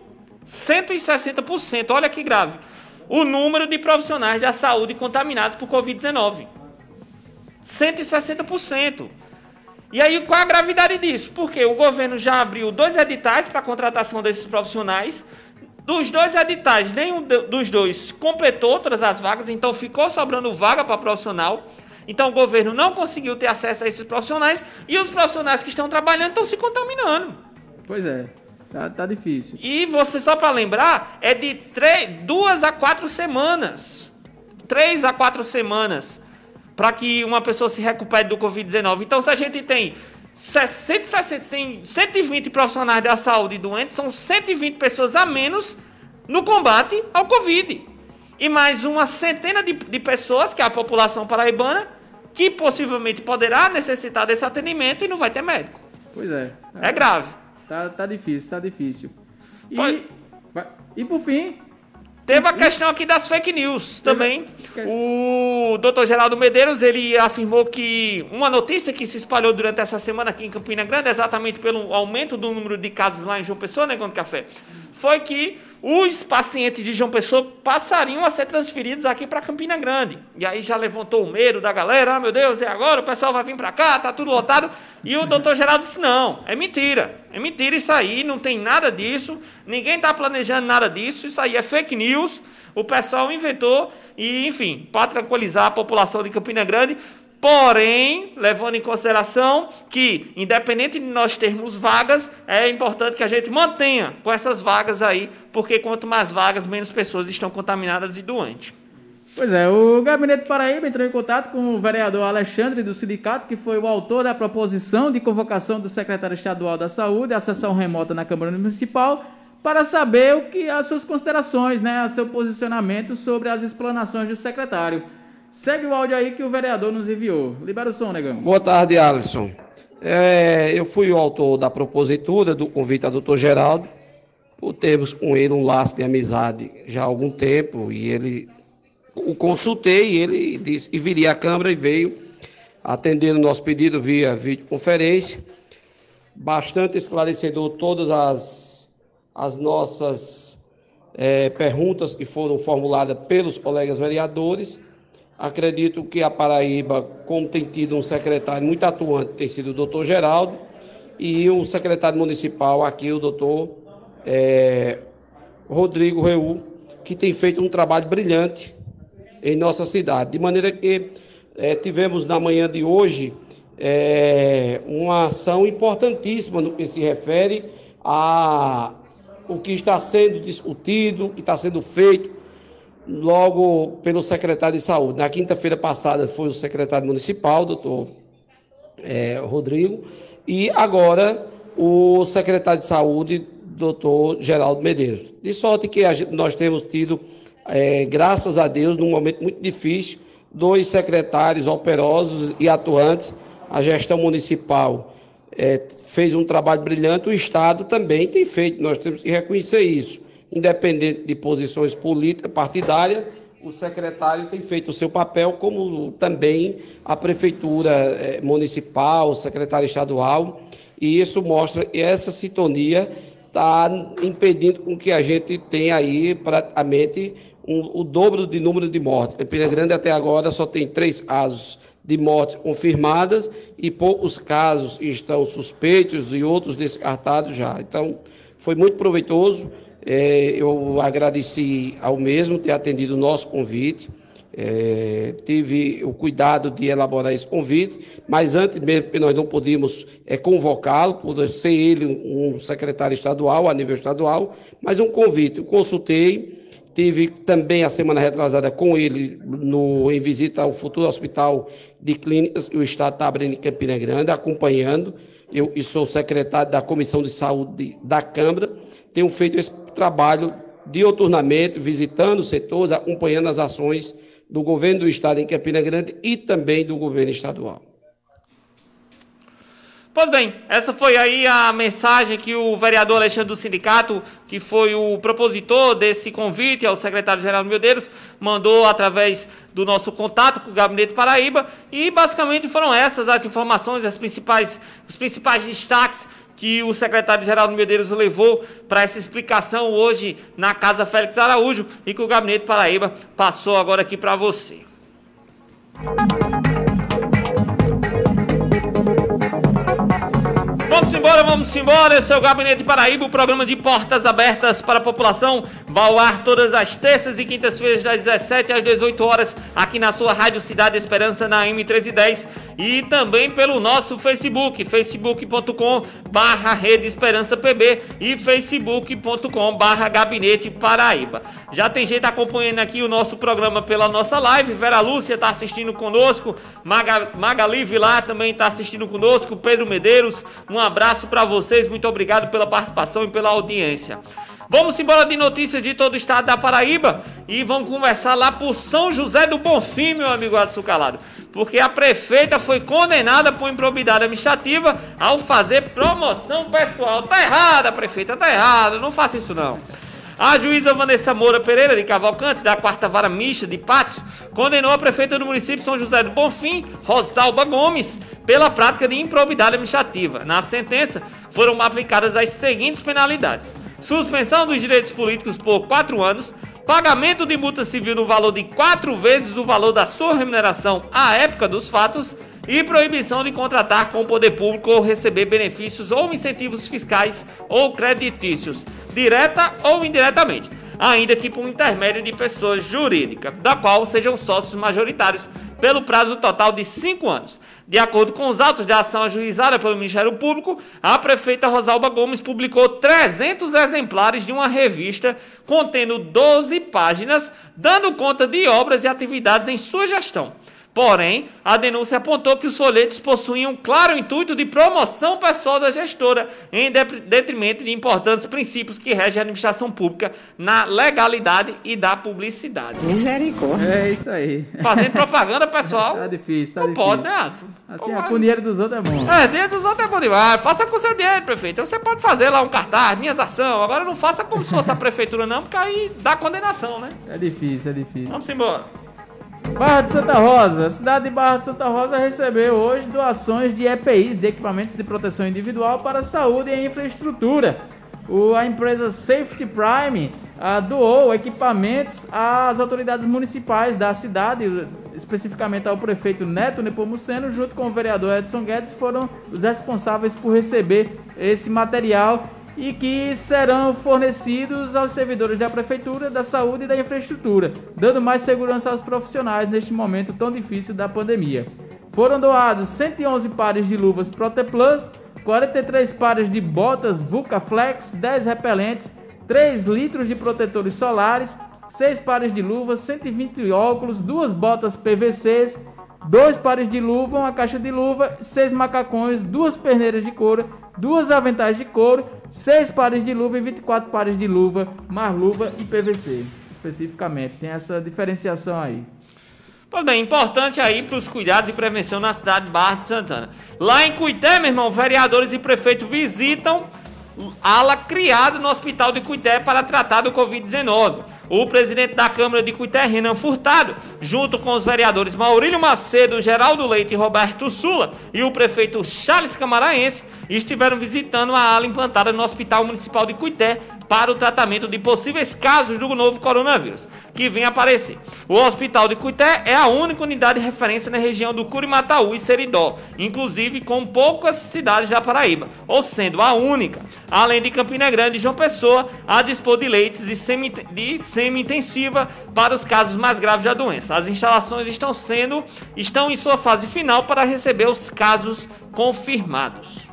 160%, olha que grave. O número de profissionais da saúde contaminados por Covid-19. 160%. E aí, qual a gravidade disso? Porque o governo já abriu dois editais para a contratação desses profissionais. Dos dois editais, nenhum dos dois completou todas as vagas, então ficou sobrando vaga para profissional. Então o governo não conseguiu ter acesso a esses profissionais e os profissionais que estão trabalhando estão se contaminando. Pois é, tá, tá difícil. E você, só para lembrar, é de três, duas a quatro semanas. Três a quatro semanas para que uma pessoa se recupere do Covid-19. Então, se a gente tem 160, tem 120 profissionais da saúde doentes, são 120 pessoas a menos no combate ao Covid. E mais uma centena de, de pessoas, que é a população paraibana, que possivelmente poderá necessitar desse atendimento e não vai ter médico. Pois é. É, grave. Tá, tá difícil, tá difícil. E, Pode... e por fim, Teve a questão aqui das fake news também. O doutor Geraldo Medeiros, ele afirmou que uma notícia que se espalhou durante essa semana aqui em Campina Grande, exatamente pelo aumento do número de casos lá em João Pessoa, né, Café, foi que os pacientes de João Pessoa passariam a ser transferidos aqui para Campina Grande. E aí já levantou o medo da galera, ah, meu Deus, é agora, o pessoal vai vir para cá, tá tudo lotado. E o doutor Geraldo disse, não, é mentira. É mentira isso aí, não tem nada disso, ninguém está planejando nada disso, isso aí é fake news, o pessoal inventou, e enfim, para tranquilizar a população de Campina Grande, Porém, levando em consideração que, independente de nós termos vagas, é importante que a gente mantenha com essas vagas aí, porque quanto mais vagas, menos pessoas estão contaminadas e doentes. Pois é, o Gabinete Paraíba entrou em contato com o vereador Alexandre do sindicato, que foi o autor da proposição de convocação do secretário estadual da Saúde à sessão remota na Câmara Municipal, para saber o que as suas considerações, né, o seu posicionamento sobre as explanações do secretário. Segue o áudio aí que o vereador nos enviou. Libera o som, negão. Boa tarde, Alisson. É, eu fui o autor da propositura do convite ao doutor Geraldo, por termos com ele um laço de amizade já há algum tempo, e ele o consultei, e ele disse que viria à Câmara e veio atendendo o nosso pedido via videoconferência. Bastante esclarecedor todas as, as nossas é, perguntas que foram formuladas pelos colegas vereadores Acredito que a Paraíba, como tem tido um secretário muito atuante, tem sido o doutor Geraldo, e um secretário municipal aqui, o doutor é, Rodrigo Reu, que tem feito um trabalho brilhante em nossa cidade. De maneira que é, tivemos na manhã de hoje é, uma ação importantíssima no que se refere a o que está sendo discutido, que está sendo feito logo pelo secretário de saúde. Na quinta-feira passada foi o secretário municipal, doutor é, Rodrigo, e agora o secretário de saúde, doutor Geraldo Medeiros. De sorte que gente, nós temos tido, é, graças a Deus, num momento muito difícil, dois secretários operosos e atuantes. A gestão municipal é, fez um trabalho brilhante, o Estado também tem feito, nós temos que reconhecer isso independente de posições políticas, partidárias, o secretário tem feito o seu papel, como também a prefeitura eh, municipal, o secretário estadual, e isso mostra que essa sintonia está impedindo com que a gente tenha aí praticamente um, o dobro de número de mortes. Em Pena Grande até agora só tem três casos de mortes confirmadas e poucos casos estão suspeitos e outros descartados já. Então, foi muito proveitoso. É, eu agradeci ao mesmo ter atendido o nosso convite. É, tive o cuidado de elaborar esse convite, mas antes mesmo, porque nós não podíamos é, convocá-lo, por ser ele um secretário estadual, a nível estadual, mas um convite. Eu consultei, tive também a semana retrasada com ele no, em visita ao futuro hospital de clínicas, o Estado está abrindo em Campina Grande, acompanhando. Eu sou secretário da Comissão de Saúde da Câmara tenham feito esse trabalho dioturnamente, visitando os setores, acompanhando as ações do governo do estado em Campina Grande e também do governo estadual. Pois bem, essa foi aí a mensagem que o vereador Alexandre do Sindicato, que foi o propositor desse convite ao secretário-geral Medeiros, mandou através do nosso contato com o Gabinete Paraíba. E basicamente foram essas as informações, as principais, os principais destaques que o secretário Geraldo Medeiros levou para essa explicação hoje na Casa Félix Araújo e que o Gabinete Paraíba passou agora aqui para você. Vamos embora, vamos embora. Esse é o Gabinete Paraíba, o programa de portas abertas para a população. Vai ao ar todas as terças e quintas-feiras, das 17 às 18 horas, aqui na sua Rádio Cidade Esperança, na M1310. E também pelo nosso Facebook, facebook.com barra Rede Esperança PB e facebook.com barra Gabinete Paraíba. Já tem gente acompanhando aqui o nosso programa pela nossa live. Vera Lúcia está assistindo conosco, Maga, Vilar também está assistindo conosco, Pedro Medeiros, um abraço para vocês, muito obrigado pela participação e pela audiência. Vamos embora de notícias de todo o estado da Paraíba e vamos conversar lá por São José do Bonfim, meu amigo Adson Calado. Porque a prefeita foi condenada por improbidade administrativa ao fazer promoção pessoal. Tá errada, prefeita, tá errado, não faça isso não. A juíza Vanessa Moura Pereira de Cavalcante, da quarta vara mista de Patos, condenou a prefeita do município São José do Bonfim, Rosalba Gomes, pela prática de improbidade administrativa. Na sentença, foram aplicadas as seguintes penalidades: suspensão dos direitos políticos por quatro anos, pagamento de multa civil no valor de quatro vezes o valor da sua remuneração à época dos fatos e proibição de contratar com o poder público ou receber benefícios ou incentivos fiscais ou creditícios, direta ou indiretamente, ainda que por intermédio de pessoa jurídica, da qual sejam sócios majoritários, pelo prazo total de cinco anos. De acordo com os autos de ação ajuizada pelo Ministério Público, a prefeita Rosalba Gomes publicou 300 exemplares de uma revista contendo 12 páginas, dando conta de obras e atividades em sua gestão. Porém, a denúncia apontou que os folhetos possuíam um claro intuito de promoção pessoal da gestora, em detrimento de importantes princípios que regem a administração pública na legalidade e da publicidade. Misericórdia. É isso aí. Fazendo propaganda pessoal. tá difícil, tá não difícil. pode, né? Assim, com o dinheiro dos outros é bom. É, dinheiro dos outros é bom demais. Faça com seu dinheiro, prefeito. Você pode fazer lá um cartaz, minhas ações. Agora não faça como se fosse a [LAUGHS] prefeitura, não, porque aí dá condenação, né? É difícil, é difícil. Vamos embora. Barra de Santa Rosa. A cidade de Barra de Santa Rosa recebeu hoje doações de EPIs, de equipamentos de proteção individual para saúde e infraestrutura. O, a empresa Safety Prime ah, doou equipamentos às autoridades municipais da cidade, especificamente ao prefeito Neto Nepomuceno, junto com o vereador Edson Guedes, foram os responsáveis por receber esse material e que serão fornecidos aos servidores da Prefeitura, da Saúde e da Infraestrutura, dando mais segurança aos profissionais neste momento tão difícil da pandemia. Foram doados 111 pares de luvas Proteplus, 43 pares de botas Vulcaflex, 10 repelentes, 3 litros de protetores solares, 6 pares de luvas, 120 óculos, 2 botas PVCs, 2 pares de luva, uma caixa de luva, 6 macacões, 2 perneiras de couro, 2 aventais de couro 6 pares de luva e 24 pares de luva, mais luva e PVC, especificamente. Tem essa diferenciação aí. Pois bem, importante aí para os cuidados e prevenção na cidade de Barra de Santana. Lá em Cuité, meu irmão, vereadores e prefeito visitam ala criada no hospital de Cuité para tratar do Covid-19. O presidente da Câmara de Cuité, Renan Furtado, junto com os vereadores Maurílio Macedo, Geraldo Leite e Roberto Sula e o prefeito Charles Camaraense, estiveram visitando a ala implantada no Hospital Municipal de Cuité para o tratamento de possíveis casos do novo coronavírus que vem aparecer. O Hospital de Cuité é a única unidade de referência na região do Curimataú e Seridó, inclusive com poucas cidades da Paraíba, ou sendo a única, além de Campina Grande e João Pessoa, a dispor de leitos de semi-intensiva para os casos mais graves da doença. As instalações estão sendo estão em sua fase final para receber os casos confirmados.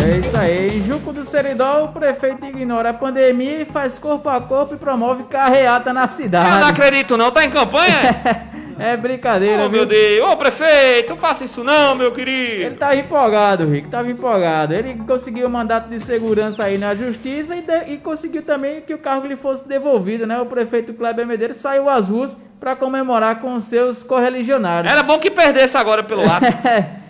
É isso aí. Em Juco do Seridó, o prefeito ignora a pandemia e faz corpo a corpo e promove carreata na cidade. Eu não acredito não, tá em campanha? [LAUGHS] é brincadeira, oh, meu Deus. Ô, prefeito, não faça isso não, meu querido. Ele tava empolgado, Rico, tava empolgado. Ele conseguiu o mandato de segurança aí na justiça e, de, e conseguiu também que o cargo lhe fosse devolvido, né? O prefeito Kleber Medeiros saiu às ruas para comemorar com seus correligionários. Era bom que perdesse agora pelo lado. [LAUGHS]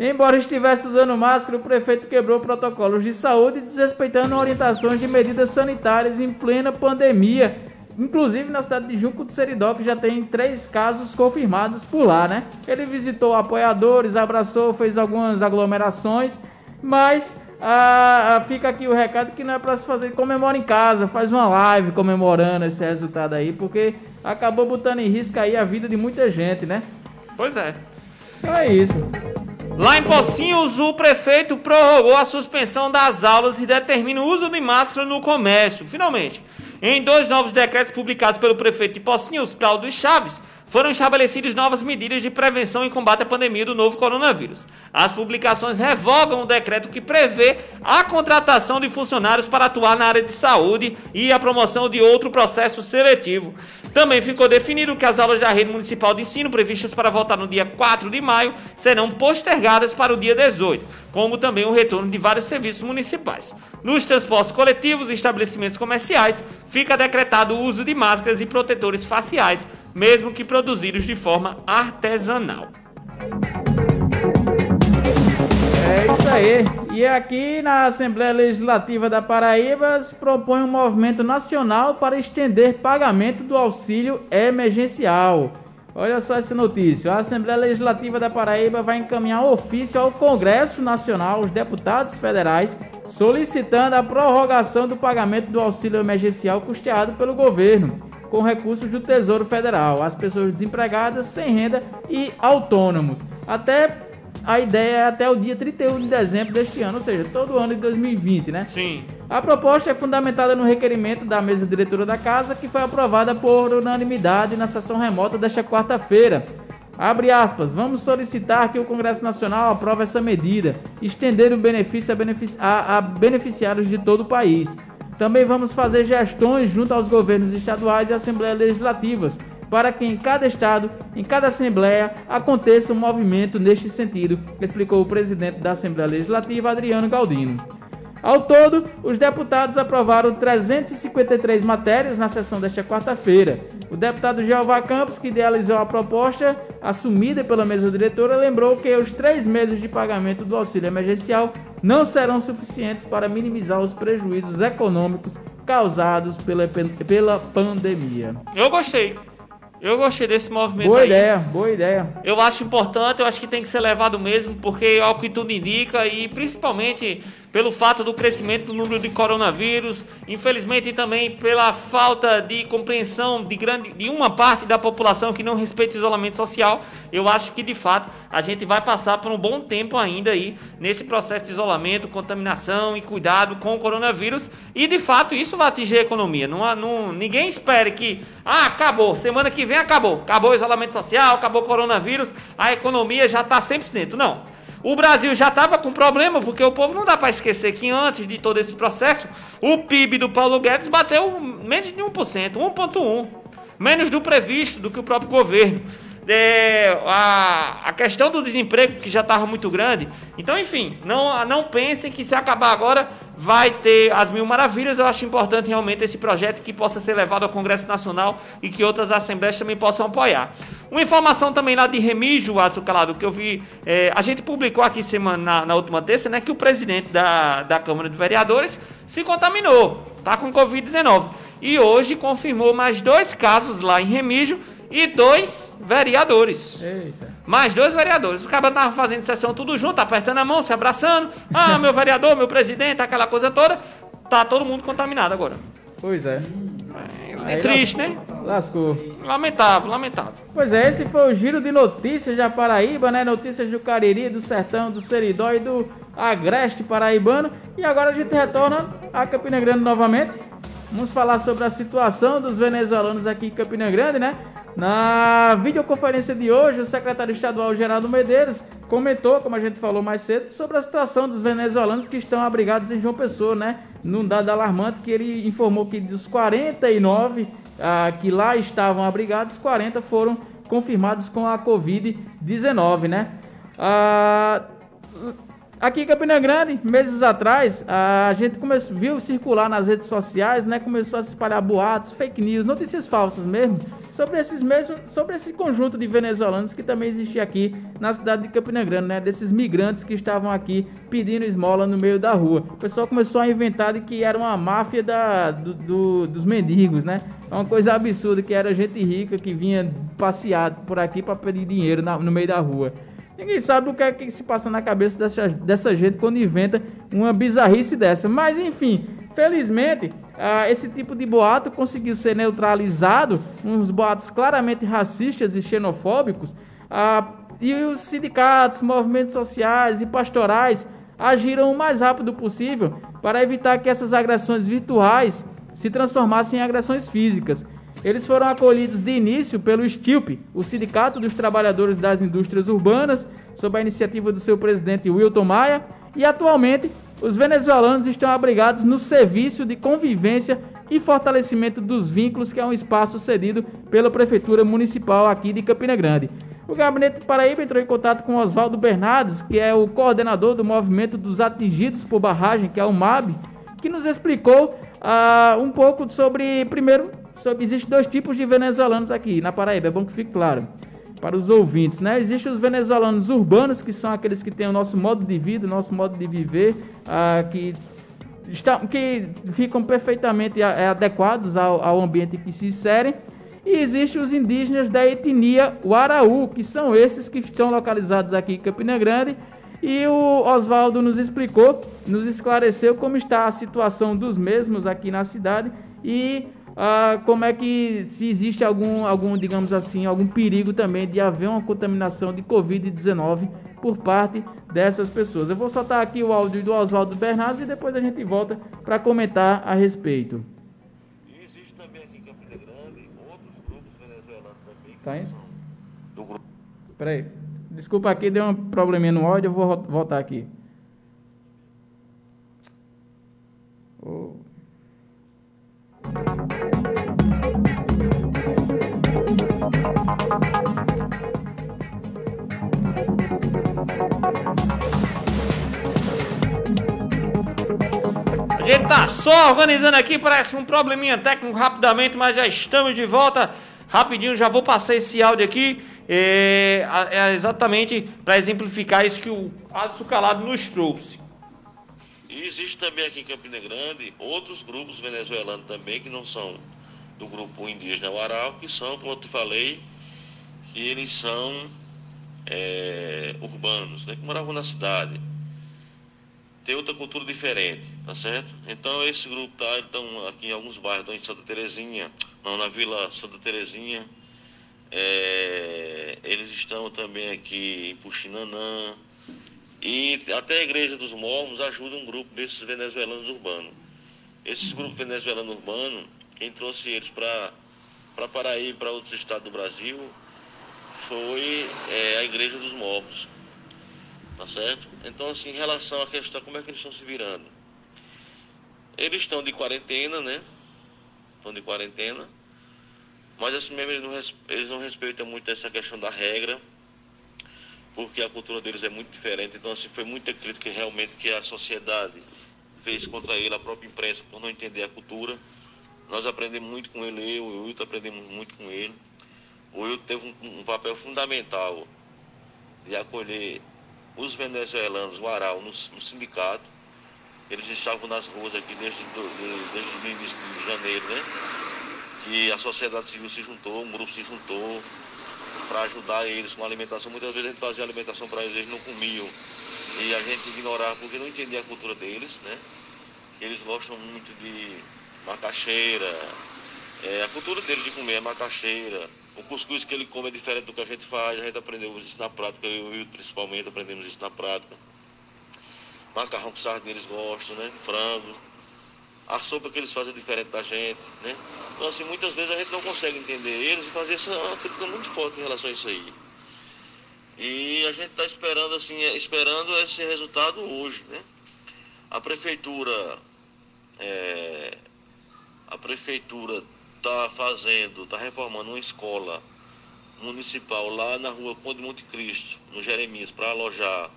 Embora estivesse usando máscara, o prefeito quebrou protocolos de saúde, desrespeitando orientações de medidas sanitárias em plena pandemia. Inclusive na cidade de Junco do Seridó, que já tem três casos confirmados por lá, né? Ele visitou apoiadores, abraçou, fez algumas aglomerações, mas ah, ah fica aqui o recado que não é para se fazer, comemora em casa, faz uma live comemorando esse resultado aí, porque acabou botando em risco aí a vida de muita gente, né? Pois é. Então é isso. Lá em Pocinhos, o prefeito prorrogou a suspensão das aulas e determina o uso de máscara no comércio. Finalmente, em dois novos decretos publicados pelo prefeito de Pocinhos, Cláudio Chaves, foram estabelecidas novas medidas de prevenção e combate à pandemia do novo coronavírus. As publicações revogam o decreto que prevê a contratação de funcionários para atuar na área de saúde e a promoção de outro processo seletivo. Também ficou definido que as aulas da rede municipal de ensino previstas para voltar no dia 4 de maio serão postergadas para o dia 18, como também o retorno de vários serviços municipais. Nos transportes coletivos e estabelecimentos comerciais, fica decretado o uso de máscaras e protetores faciais mesmo que produzidos de forma artesanal. É isso aí. E aqui na Assembleia Legislativa da Paraíba se propõe um movimento nacional para estender pagamento do auxílio emergencial. Olha só essa notícia. A Assembleia Legislativa da Paraíba vai encaminhar ofício ao Congresso Nacional, os deputados federais, solicitando a prorrogação do pagamento do auxílio emergencial custeado pelo governo com recursos do Tesouro Federal, as pessoas desempregadas, sem renda e autônomos. Até a ideia é até o dia 31 de dezembro deste ano, ou seja, todo ano de 2020, né? Sim. A proposta é fundamentada no requerimento da mesa diretora da casa, que foi aprovada por unanimidade na sessão remota desta quarta-feira. Abre aspas, vamos solicitar que o Congresso Nacional aprove essa medida, estender o benefício a, benefici a, a beneficiários de todo o país. Também vamos fazer gestões junto aos governos estaduais e assembleias legislativas, para que em cada estado, em cada assembleia, aconteça um movimento neste sentido, explicou o presidente da Assembleia Legislativa, Adriano Galdino. Ao todo, os deputados aprovaram 353 matérias na sessão desta quarta-feira. O deputado Jeová Campos, que idealizou a proposta assumida pela mesa diretora, lembrou que os três meses de pagamento do auxílio emergencial não serão suficientes para minimizar os prejuízos econômicos causados pela, pela pandemia. Eu gostei. Eu gostei desse movimento boa aí. ideia, boa ideia. Eu acho importante, eu acho que tem que ser levado mesmo, porque é o que tudo indica e principalmente pelo fato do crescimento do número de coronavírus, infelizmente também pela falta de compreensão de, grande, de uma parte da população que não respeita o isolamento social, eu acho que de fato a gente vai passar por um bom tempo ainda aí nesse processo de isolamento, contaminação e cuidado com o coronavírus e de fato isso vai atingir a economia. Não, não, ninguém espere que, ah, acabou, semana que vem acabou, acabou o isolamento social, acabou o coronavírus, a economia já está 100%. Não. O Brasil já estava com problema, porque o povo não dá para esquecer que antes de todo esse processo, o PIB do Paulo Guedes bateu menos de 1%, 1,1%. Menos do previsto, do que o próprio governo a, a questão do desemprego que já estava muito grande. Então, enfim, não, não pensem que se acabar agora vai ter as mil maravilhas. Eu acho importante realmente esse projeto que possa ser levado ao Congresso Nacional e que outras assembleias também possam apoiar. Uma informação também lá de Remígio, Watson Calado, que eu vi, é, a gente publicou aqui semana, na, na, última terça, né, que o presidente da, da Câmara de Vereadores se contaminou, tá com Covid-19. E hoje confirmou mais dois casos lá em Remígio e dois vereadores. Eita. Mais dois vereadores. Os caras estavam fazendo sessão tudo junto, apertando a mão, se abraçando. Ah, meu vereador, meu presidente, aquela coisa toda. Tá todo mundo contaminado agora. Pois é. É, é triste, né? Lascou. Lamentável, lamentável. Pois é, esse foi o giro de notícias da Paraíba, né? Notícias do Cariri, do Sertão, do Seridó e do Agreste Paraibano. E agora a gente retorna a Campina Grande novamente. Vamos falar sobre a situação dos venezuelanos aqui em Campina Grande, né? Na videoconferência de hoje, o secretário estadual Geraldo Medeiros comentou, como a gente falou mais cedo, sobre a situação dos venezuelanos que estão abrigados em João Pessoa, né? Num dado alarmante que ele informou que dos 49 ah, que lá estavam abrigados, 40 foram confirmados com a Covid-19, né? Ah, Aqui em Campina Grande, meses atrás, a gente começou, viu circular nas redes sociais, né? Começou a se espalhar boatos, fake news, notícias falsas mesmo, sobre esses mesmos, sobre esse conjunto de venezuelanos que também existia aqui na cidade de Campina Grande, né? Desses migrantes que estavam aqui pedindo esmola no meio da rua. O pessoal começou a inventar de que era uma máfia da, do, do, dos mendigos, né? É uma coisa absurda que era gente rica que vinha passear por aqui para pedir dinheiro na, no meio da rua. Ninguém sabe o que é que se passa na cabeça dessa, dessa gente quando inventa uma bizarrice dessa. Mas enfim, felizmente, uh, esse tipo de boato conseguiu ser neutralizado, uns boatos claramente racistas e xenofóbicos, uh, e os sindicatos, movimentos sociais e pastorais agiram o mais rápido possível para evitar que essas agressões virtuais se transformassem em agressões físicas. Eles foram acolhidos de início pelo STILP, o Sindicato dos Trabalhadores das Indústrias Urbanas, sob a iniciativa do seu presidente Wilton Maia, e atualmente os venezuelanos estão abrigados no Serviço de Convivência e Fortalecimento dos Vínculos, que é um espaço cedido pela Prefeitura Municipal aqui de Campina Grande. O Gabinete Paraíba entrou em contato com Oswaldo Bernardes, que é o coordenador do Movimento dos Atingidos por Barragem, que é o MAB, que nos explicou uh, um pouco sobre, primeiro, sobre, existem dois tipos de venezuelanos aqui na Paraíba, é bom que fique claro para os ouvintes, né? Existem os venezuelanos urbanos, que são aqueles que têm o nosso modo de vida, o nosso modo de viver, uh, que, está, que ficam perfeitamente adequados ao, ao ambiente que se inserem. E existem os indígenas da etnia Uaraú, que são esses que estão localizados aqui em Campina Grande. E o Oswaldo nos explicou, nos esclareceu como está a situação dos mesmos aqui na cidade e ah, como é que se existe algum, algum, digamos assim, algum perigo também de haver uma contaminação de Covid-19 por parte dessas pessoas. Eu vou soltar aqui o áudio do Oswaldo Bernardes e depois a gente volta para comentar a respeito. E existe também aqui em Campina Grande outros grupos venezuelanos também. Tá indo? Do grupo. Peraí. Desculpa aqui, deu um probleminha no áudio, eu vou voltar aqui. Oh. A gente tá só organizando aqui, parece um probleminha técnico rapidamente, mas já estamos de volta. Rapidinho, já vou passar esse áudio aqui. É, é exatamente para exemplificar isso que o Alisson Calado nos trouxe. E existe também aqui em Campina Grande outros grupos venezuelanos também, que não são do grupo indígena Uaral, que são, como eu te falei, que eles são é, urbanos, né, que moravam na cidade. Tem outra cultura diferente, tá certo? Então esse grupo tá então, aqui em alguns bairros, em Santa Terezinha, não, na Vila Santa Terezinha, é, eles estão também aqui em Puxinanã, e até a Igreja dos Mormos ajuda um grupo desses venezuelanos urbanos. Esses grupos venezuelanos urbanos, quem trouxe eles para Paraíba para outros estados do Brasil foi é, a Igreja dos Mormos. Tá certo? Então, assim, em relação à questão, como é que eles estão se virando? Eles estão de quarentena, né? Estão de quarentena. Mas assim mesmo eles não, eles não respeitam muito essa questão da regra porque a cultura deles é muito diferente. Então, assim, foi muita crítica realmente que a sociedade fez contra ele, a própria imprensa, por não entender a cultura. Nós aprendemos muito com ele, eu e o Wilton aprendemos muito com ele. O Wilton teve um, um, papel fundamental de acolher os venezuelanos, o Aral, no, no, sindicato. Eles estavam nas ruas aqui desde, do, desde o início de janeiro, né? Que a sociedade civil se juntou, um grupo se juntou, para ajudar eles com alimentação. Muitas vezes a gente fazia alimentação para eles, eles não comiam. E a gente ignorava porque não entendia a cultura deles, né? Eles gostam muito de macaxeira. É, a cultura deles de comer é macaxeira. O cuscuz que ele come é diferente do que a gente faz. A gente aprendeu isso na prática, eu e o principalmente aprendemos isso na prática. Macarrão com sardinha eles gostam, né? Frango a sopa que eles fazem é diferente da gente, né? Então, assim, muitas vezes a gente não consegue entender eles e fazer essa uma crítica muito forte em relação a isso aí. E a gente está esperando, assim, é, esperando esse resultado hoje, né? A prefeitura, é, a prefeitura está fazendo, está reformando uma escola municipal lá na rua Conde Monte Cristo, no Jeremias, para alojar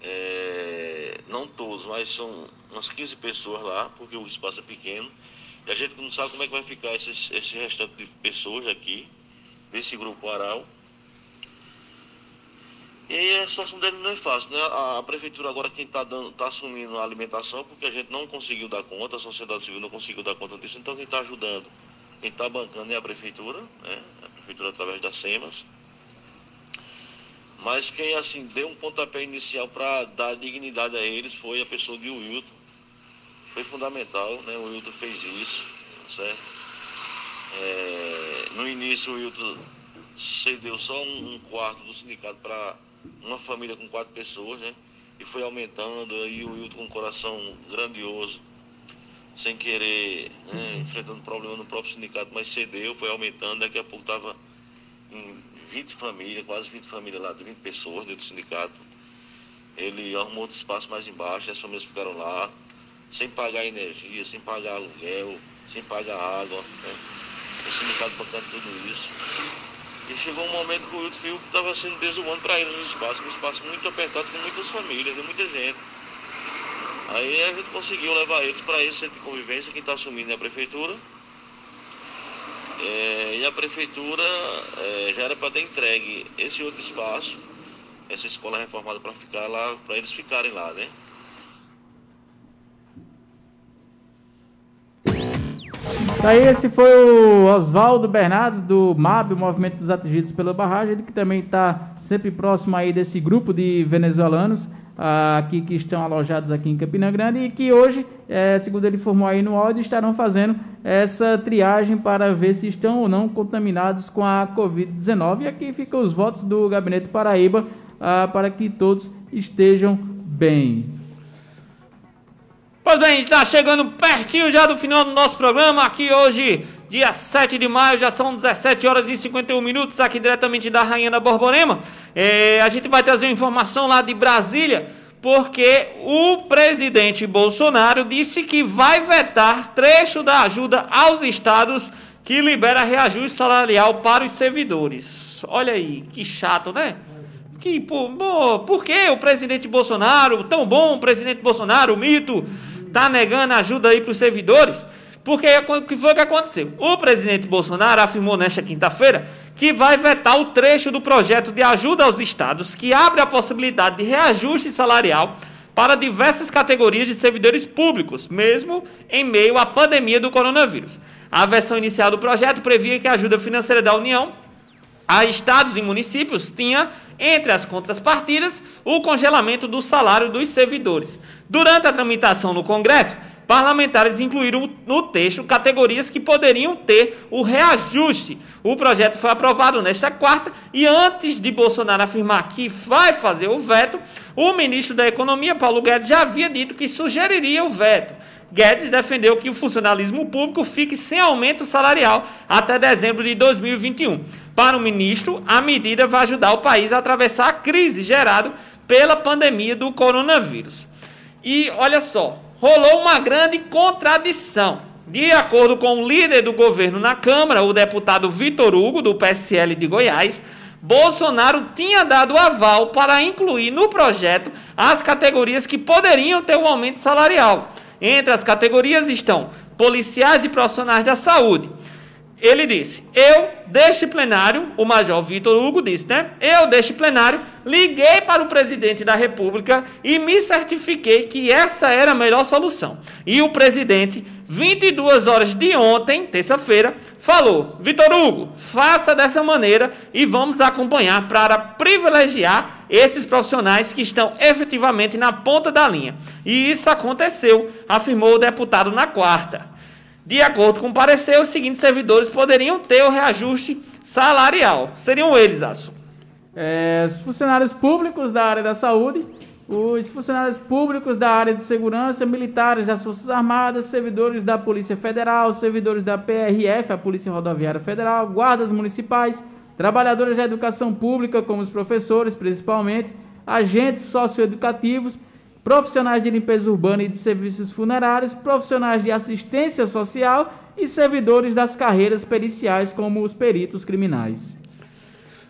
é, não todos, mas são umas 15 pessoas lá, porque o espaço é pequeno. E a gente não sabe como é que vai ficar esse, esse restante de pessoas aqui, desse grupo Aral. E a situação dele não é fácil, né? A, a prefeitura agora quem está tá assumindo a alimentação, porque a gente não conseguiu dar conta, a sociedade civil não conseguiu dar conta disso, então quem está ajudando, quem está bancando é a prefeitura, né? A prefeitura através das SEMAS. Mas quem assim deu um pontapé inicial para dar dignidade a eles foi a pessoa de Wilton. Foi fundamental, né? O Wilton fez isso, certo? É, no início o Wilton cedeu só um, quarto do sindicato para uma família com quatro pessoas, né? E foi aumentando, aí o Wilton com um coração grandioso, sem querer, né, enfrentando problema no próprio sindicato, mas cedeu, foi aumentando, daqui a pouco estava em 20 famílias, quase 20 famílias lá, 20 pessoas dentro do sindicato. Ele arrumou outro espaço mais embaixo, as famílias ficaram lá, sem pagar energia, sem pagar aluguel, sem pagar água, né? O sindicato bancando tudo isso. E chegou um momento que o Wilton viu que estava sendo desumano para ele nos espaços, um espaço muito apertado com muitas famílias, de muita gente. Aí a gente conseguiu levar eles para esse centro de convivência, quem está assumindo é a prefeitura. É, e a prefeitura é, já era para ter entregue esse outro espaço, essa escola reformada para ficar lá, para eles ficarem lá, né? Aí esse foi o Oswaldo Bernardes do MAB, o Movimento dos Atingidos pela Barragem, ele que também está sempre próximo aí desse grupo de venezuelanos aqui que estão alojados aqui em Campina Grande e que hoje, é, segundo ele informou aí no áudio, estarão fazendo essa triagem para ver se estão ou não contaminados com a Covid-19. E aqui ficam os votos do Gabinete Paraíba ah, para que todos estejam bem. Pois bem, está chegando pertinho já do final do nosso programa. Aqui hoje, dia 7 de maio, já são 17 horas e 51 minutos, aqui diretamente da Rainha da Borborema. É, a gente vai trazer informação lá de Brasília, porque o presidente Bolsonaro disse que vai vetar trecho da ajuda aos estados que libera reajuste salarial para os servidores. Olha aí, que chato, né? Que, por, por que o presidente Bolsonaro, tão bom o presidente Bolsonaro, o mito, está negando ajuda aí para os servidores, porque o que foi que aconteceu? O presidente Bolsonaro afirmou nesta quinta-feira que vai vetar o trecho do projeto de ajuda aos estados que abre a possibilidade de reajuste salarial para diversas categorias de servidores públicos, mesmo em meio à pandemia do coronavírus. A versão inicial do projeto previa que a ajuda financeira da União a estados e municípios tinha entre as contrapartidas o congelamento do salário dos servidores. Durante a tramitação no Congresso, parlamentares incluíram no texto categorias que poderiam ter o reajuste. O projeto foi aprovado nesta quarta e antes de Bolsonaro afirmar que vai fazer o veto, o ministro da Economia, Paulo Guedes, já havia dito que sugeriria o veto. Guedes defendeu que o funcionalismo público fique sem aumento salarial até dezembro de 2021. Para o ministro, a medida vai ajudar o país a atravessar a crise gerada pela pandemia do coronavírus. E olha só, rolou uma grande contradição. De acordo com o líder do governo na Câmara, o deputado Vitor Hugo, do PSL de Goiás, Bolsonaro tinha dado aval para incluir no projeto as categorias que poderiam ter um aumento salarial. Entre as categorias estão policiais e profissionais da saúde. Ele disse: Eu, deste plenário, o Major Vitor Hugo disse, né? Eu, deste plenário, liguei para o presidente da República e me certifiquei que essa era a melhor solução. E o presidente, 22 horas de ontem, terça-feira, falou: Vitor Hugo, faça dessa maneira e vamos acompanhar para privilegiar esses profissionais que estão efetivamente na ponta da linha. E isso aconteceu, afirmou o deputado na quarta. De acordo com o parecer, os seguintes servidores poderiam ter o reajuste salarial. Seriam eles, Adson. É, os funcionários públicos da área da saúde, os funcionários públicos da área de segurança, militares das Forças Armadas, servidores da Polícia Federal, servidores da PRF, a Polícia Rodoviária Federal, guardas municipais, trabalhadores da educação pública, como os professores, principalmente, agentes socioeducativos, profissionais de limpeza urbana e de serviços funerários, profissionais de assistência social e servidores das carreiras periciais, como os peritos criminais.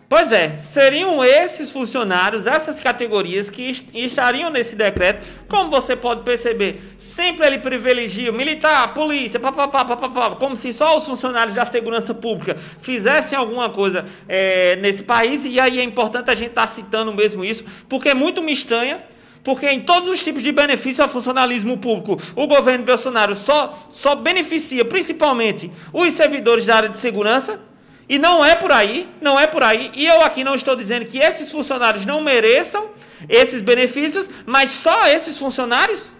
Pois é, seriam esses funcionários, essas categorias que estariam nesse decreto. Como você pode perceber, sempre ele privilegia militar, polícia, papapá, papapá, como se só os funcionários da segurança pública fizessem alguma coisa é, nesse país. E aí é importante a gente estar tá citando mesmo isso, porque é muito me estranha porque em todos os tipos de benefício ao funcionalismo público, o governo Bolsonaro só, só beneficia principalmente os servidores da área de segurança. E não é por aí, não é por aí. E eu aqui não estou dizendo que esses funcionários não mereçam esses benefícios, mas só esses funcionários?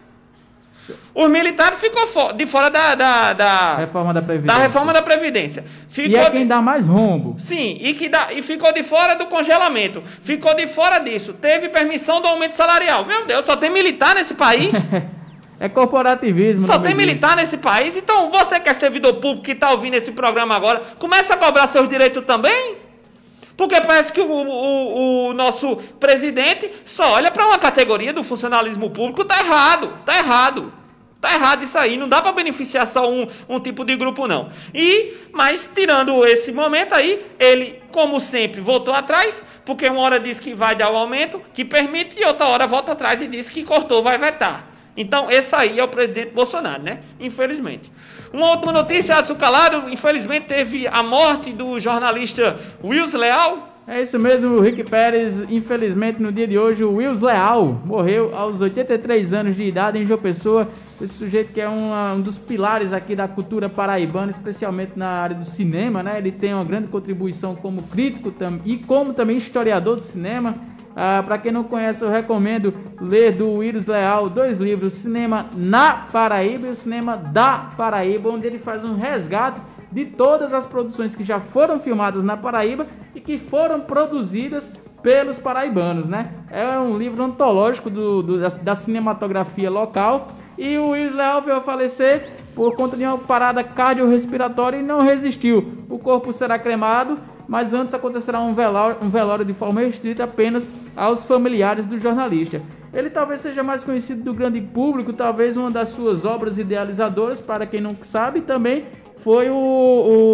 Os militares ficou fo de fora da, da, da, Reforma da Previdência. da reforma da Previdência. Ficou E é de- quem dá mais rombo. Sim, e, que dá, e ficou de fora do congelamento. Ficou de fora disso. Teve permissão do aumento salarial. Meu Deus, só tem militar nesse país? [LAUGHS] É corporativismo. Só tem disso. militar nesse país. Então, você que é servidor público que está ouvindo esse programa agora, começa a cobrar seus direitos também? Porque parece que o, o- o nosso presidente só olha para uma categoria do funcionalismo público. Tá errado, tá errado. Tá errado isso aí, não dá para beneficiar só um, um tipo de grupo, não. E, mas tirando esse momento aí, ele, como sempre, voltou atrás, porque uma hora disse que vai dar o aumento, que permite, e outra hora volta atrás e disse que cortou, vai vetar. Então, esse aí é o presidente Bolsonaro, né? Infelizmente. Uma outra notícia, açucalado, infelizmente teve a morte do jornalista Wilson Leal. É isso mesmo, o Rick Pérez, infelizmente no dia de hoje, o Wills Leal morreu aos 83 anos de idade em João Pessoa. Esse sujeito que é uma- um dos pilares aqui da cultura paraibana, especialmente na área do cinema, né? Ele tem uma grande contribuição como crítico e como também historiador do cinema. Para quem não conhece, eu recomendo ler do Wills Leal dois livros, Cinema na Paraíba e o Cinema da Paraíba, onde ele faz um resgate de todas as produções que já foram filmadas na Paraíba e que foram produzidas pelos paraibanos, né? É um livro antológico do, do- da, da cinematografia local e o Leal veio a falecer por conta de uma parada cardiorrespiratória e não resistiu. O corpo será cremado, mas antes acontecerá um velório, um velório de forma restrita apenas aos familiares do jornalista. Ele talvez seja mais conhecido do grande público, talvez uma das suas obras idealizadoras, para quem não sabe, também foi o,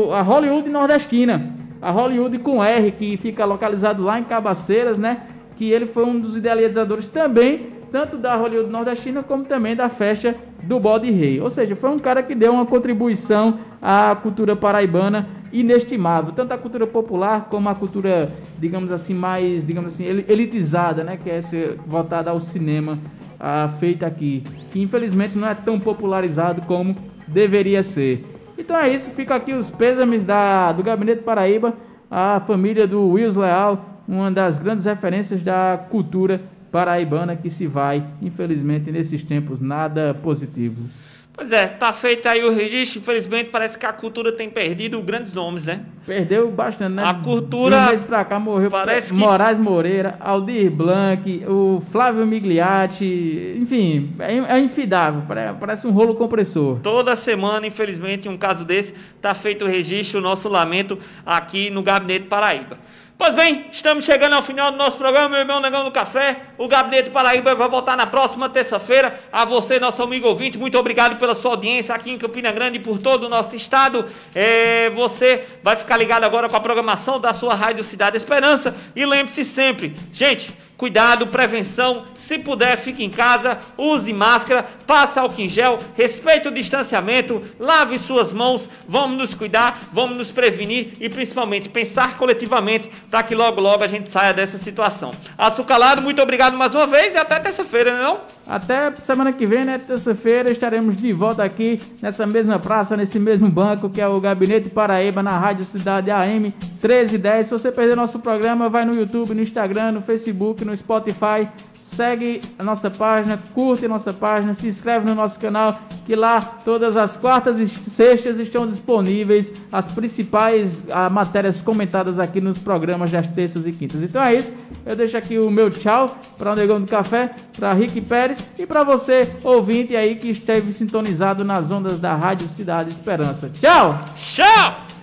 o- a Hollywood nordestina, a Hollywood com R, que fica localizado lá em Cabaceiras, né? Que ele foi um dos idealizadores também, tanto da Hollywood nordestina como também da festa do Bode Rei. Ou seja, foi um cara que deu uma contribuição à cultura paraibana inestimável, tanto a cultura popular como a cultura, digamos assim, mais, digamos assim, eli- elitizada, né? Que é essa voltada ao cinema ah, feita aqui, que infelizmente não é tão popularizado como deveria ser. Então é isso, fica aqui os pêsames da, do Gabinete Paraíba, a família do Wills Leal, uma das grandes referências da cultura paraibana que se vai, infelizmente, nesses tempos nada positivos. Pois é, tá feito aí o registro. Infelizmente, parece que a cultura tem perdido grandes nomes, né? Perdeu bastante, né? A cultura- De um mês pra cá morreu Parece que- Moraes Moreira, Aldir Blanc, o Flávio Migliatti, enfim, é, é infidável, pare- parece um rolo compressor. Toda semana, infelizmente, um caso desse, tá feito o registro, o nosso lamento aqui no Gabinete Paraíba. Pois bem, estamos chegando ao final do nosso programa, meu irmão Negão do Café. O Gabinete Paraíba vai voltar na próxima terça-feira. A você, nosso amigo ouvinte, muito obrigado pela sua audiência aqui em Campina Grande e por todo o nosso estado. É, você vai ficar ligado agora com a programação da sua Rádio Cidade Esperança. E lembre-se sempre, gente, Cuidado, prevenção, se puder, fique em casa, use máscara, passe álcool em gel, respeite o distanciamento, lave suas mãos, vamos nos cuidar, vamos nos prevenir e principalmente pensar coletivamente para que logo logo a gente saia dessa situação. Açucalado, muito obrigado mais uma vez e até terça-feira, não é não? Até semana que vem, né? Terça-feira, estaremos de volta aqui nessa mesma praça, nesse mesmo banco que é o Gabinete Paraíba, na Rádio Cidade AM 1310. Se você perder nosso programa, vai no YouTube, no Instagram, no Facebook, no Spotify. Segue a nossa página, curte a nossa página, se inscreve no nosso canal, que lá todas as quartas e sextas estão disponíveis as principais ah, matérias comentadas aqui nos programas das terças e quintas. Então é isso, eu deixo aqui o meu tchau para o Negão do Café, para Rick Pérez e para você, ouvinte aí que esteve sintonizado nas ondas da Rádio Cidade Esperança. Tchau! Tchau!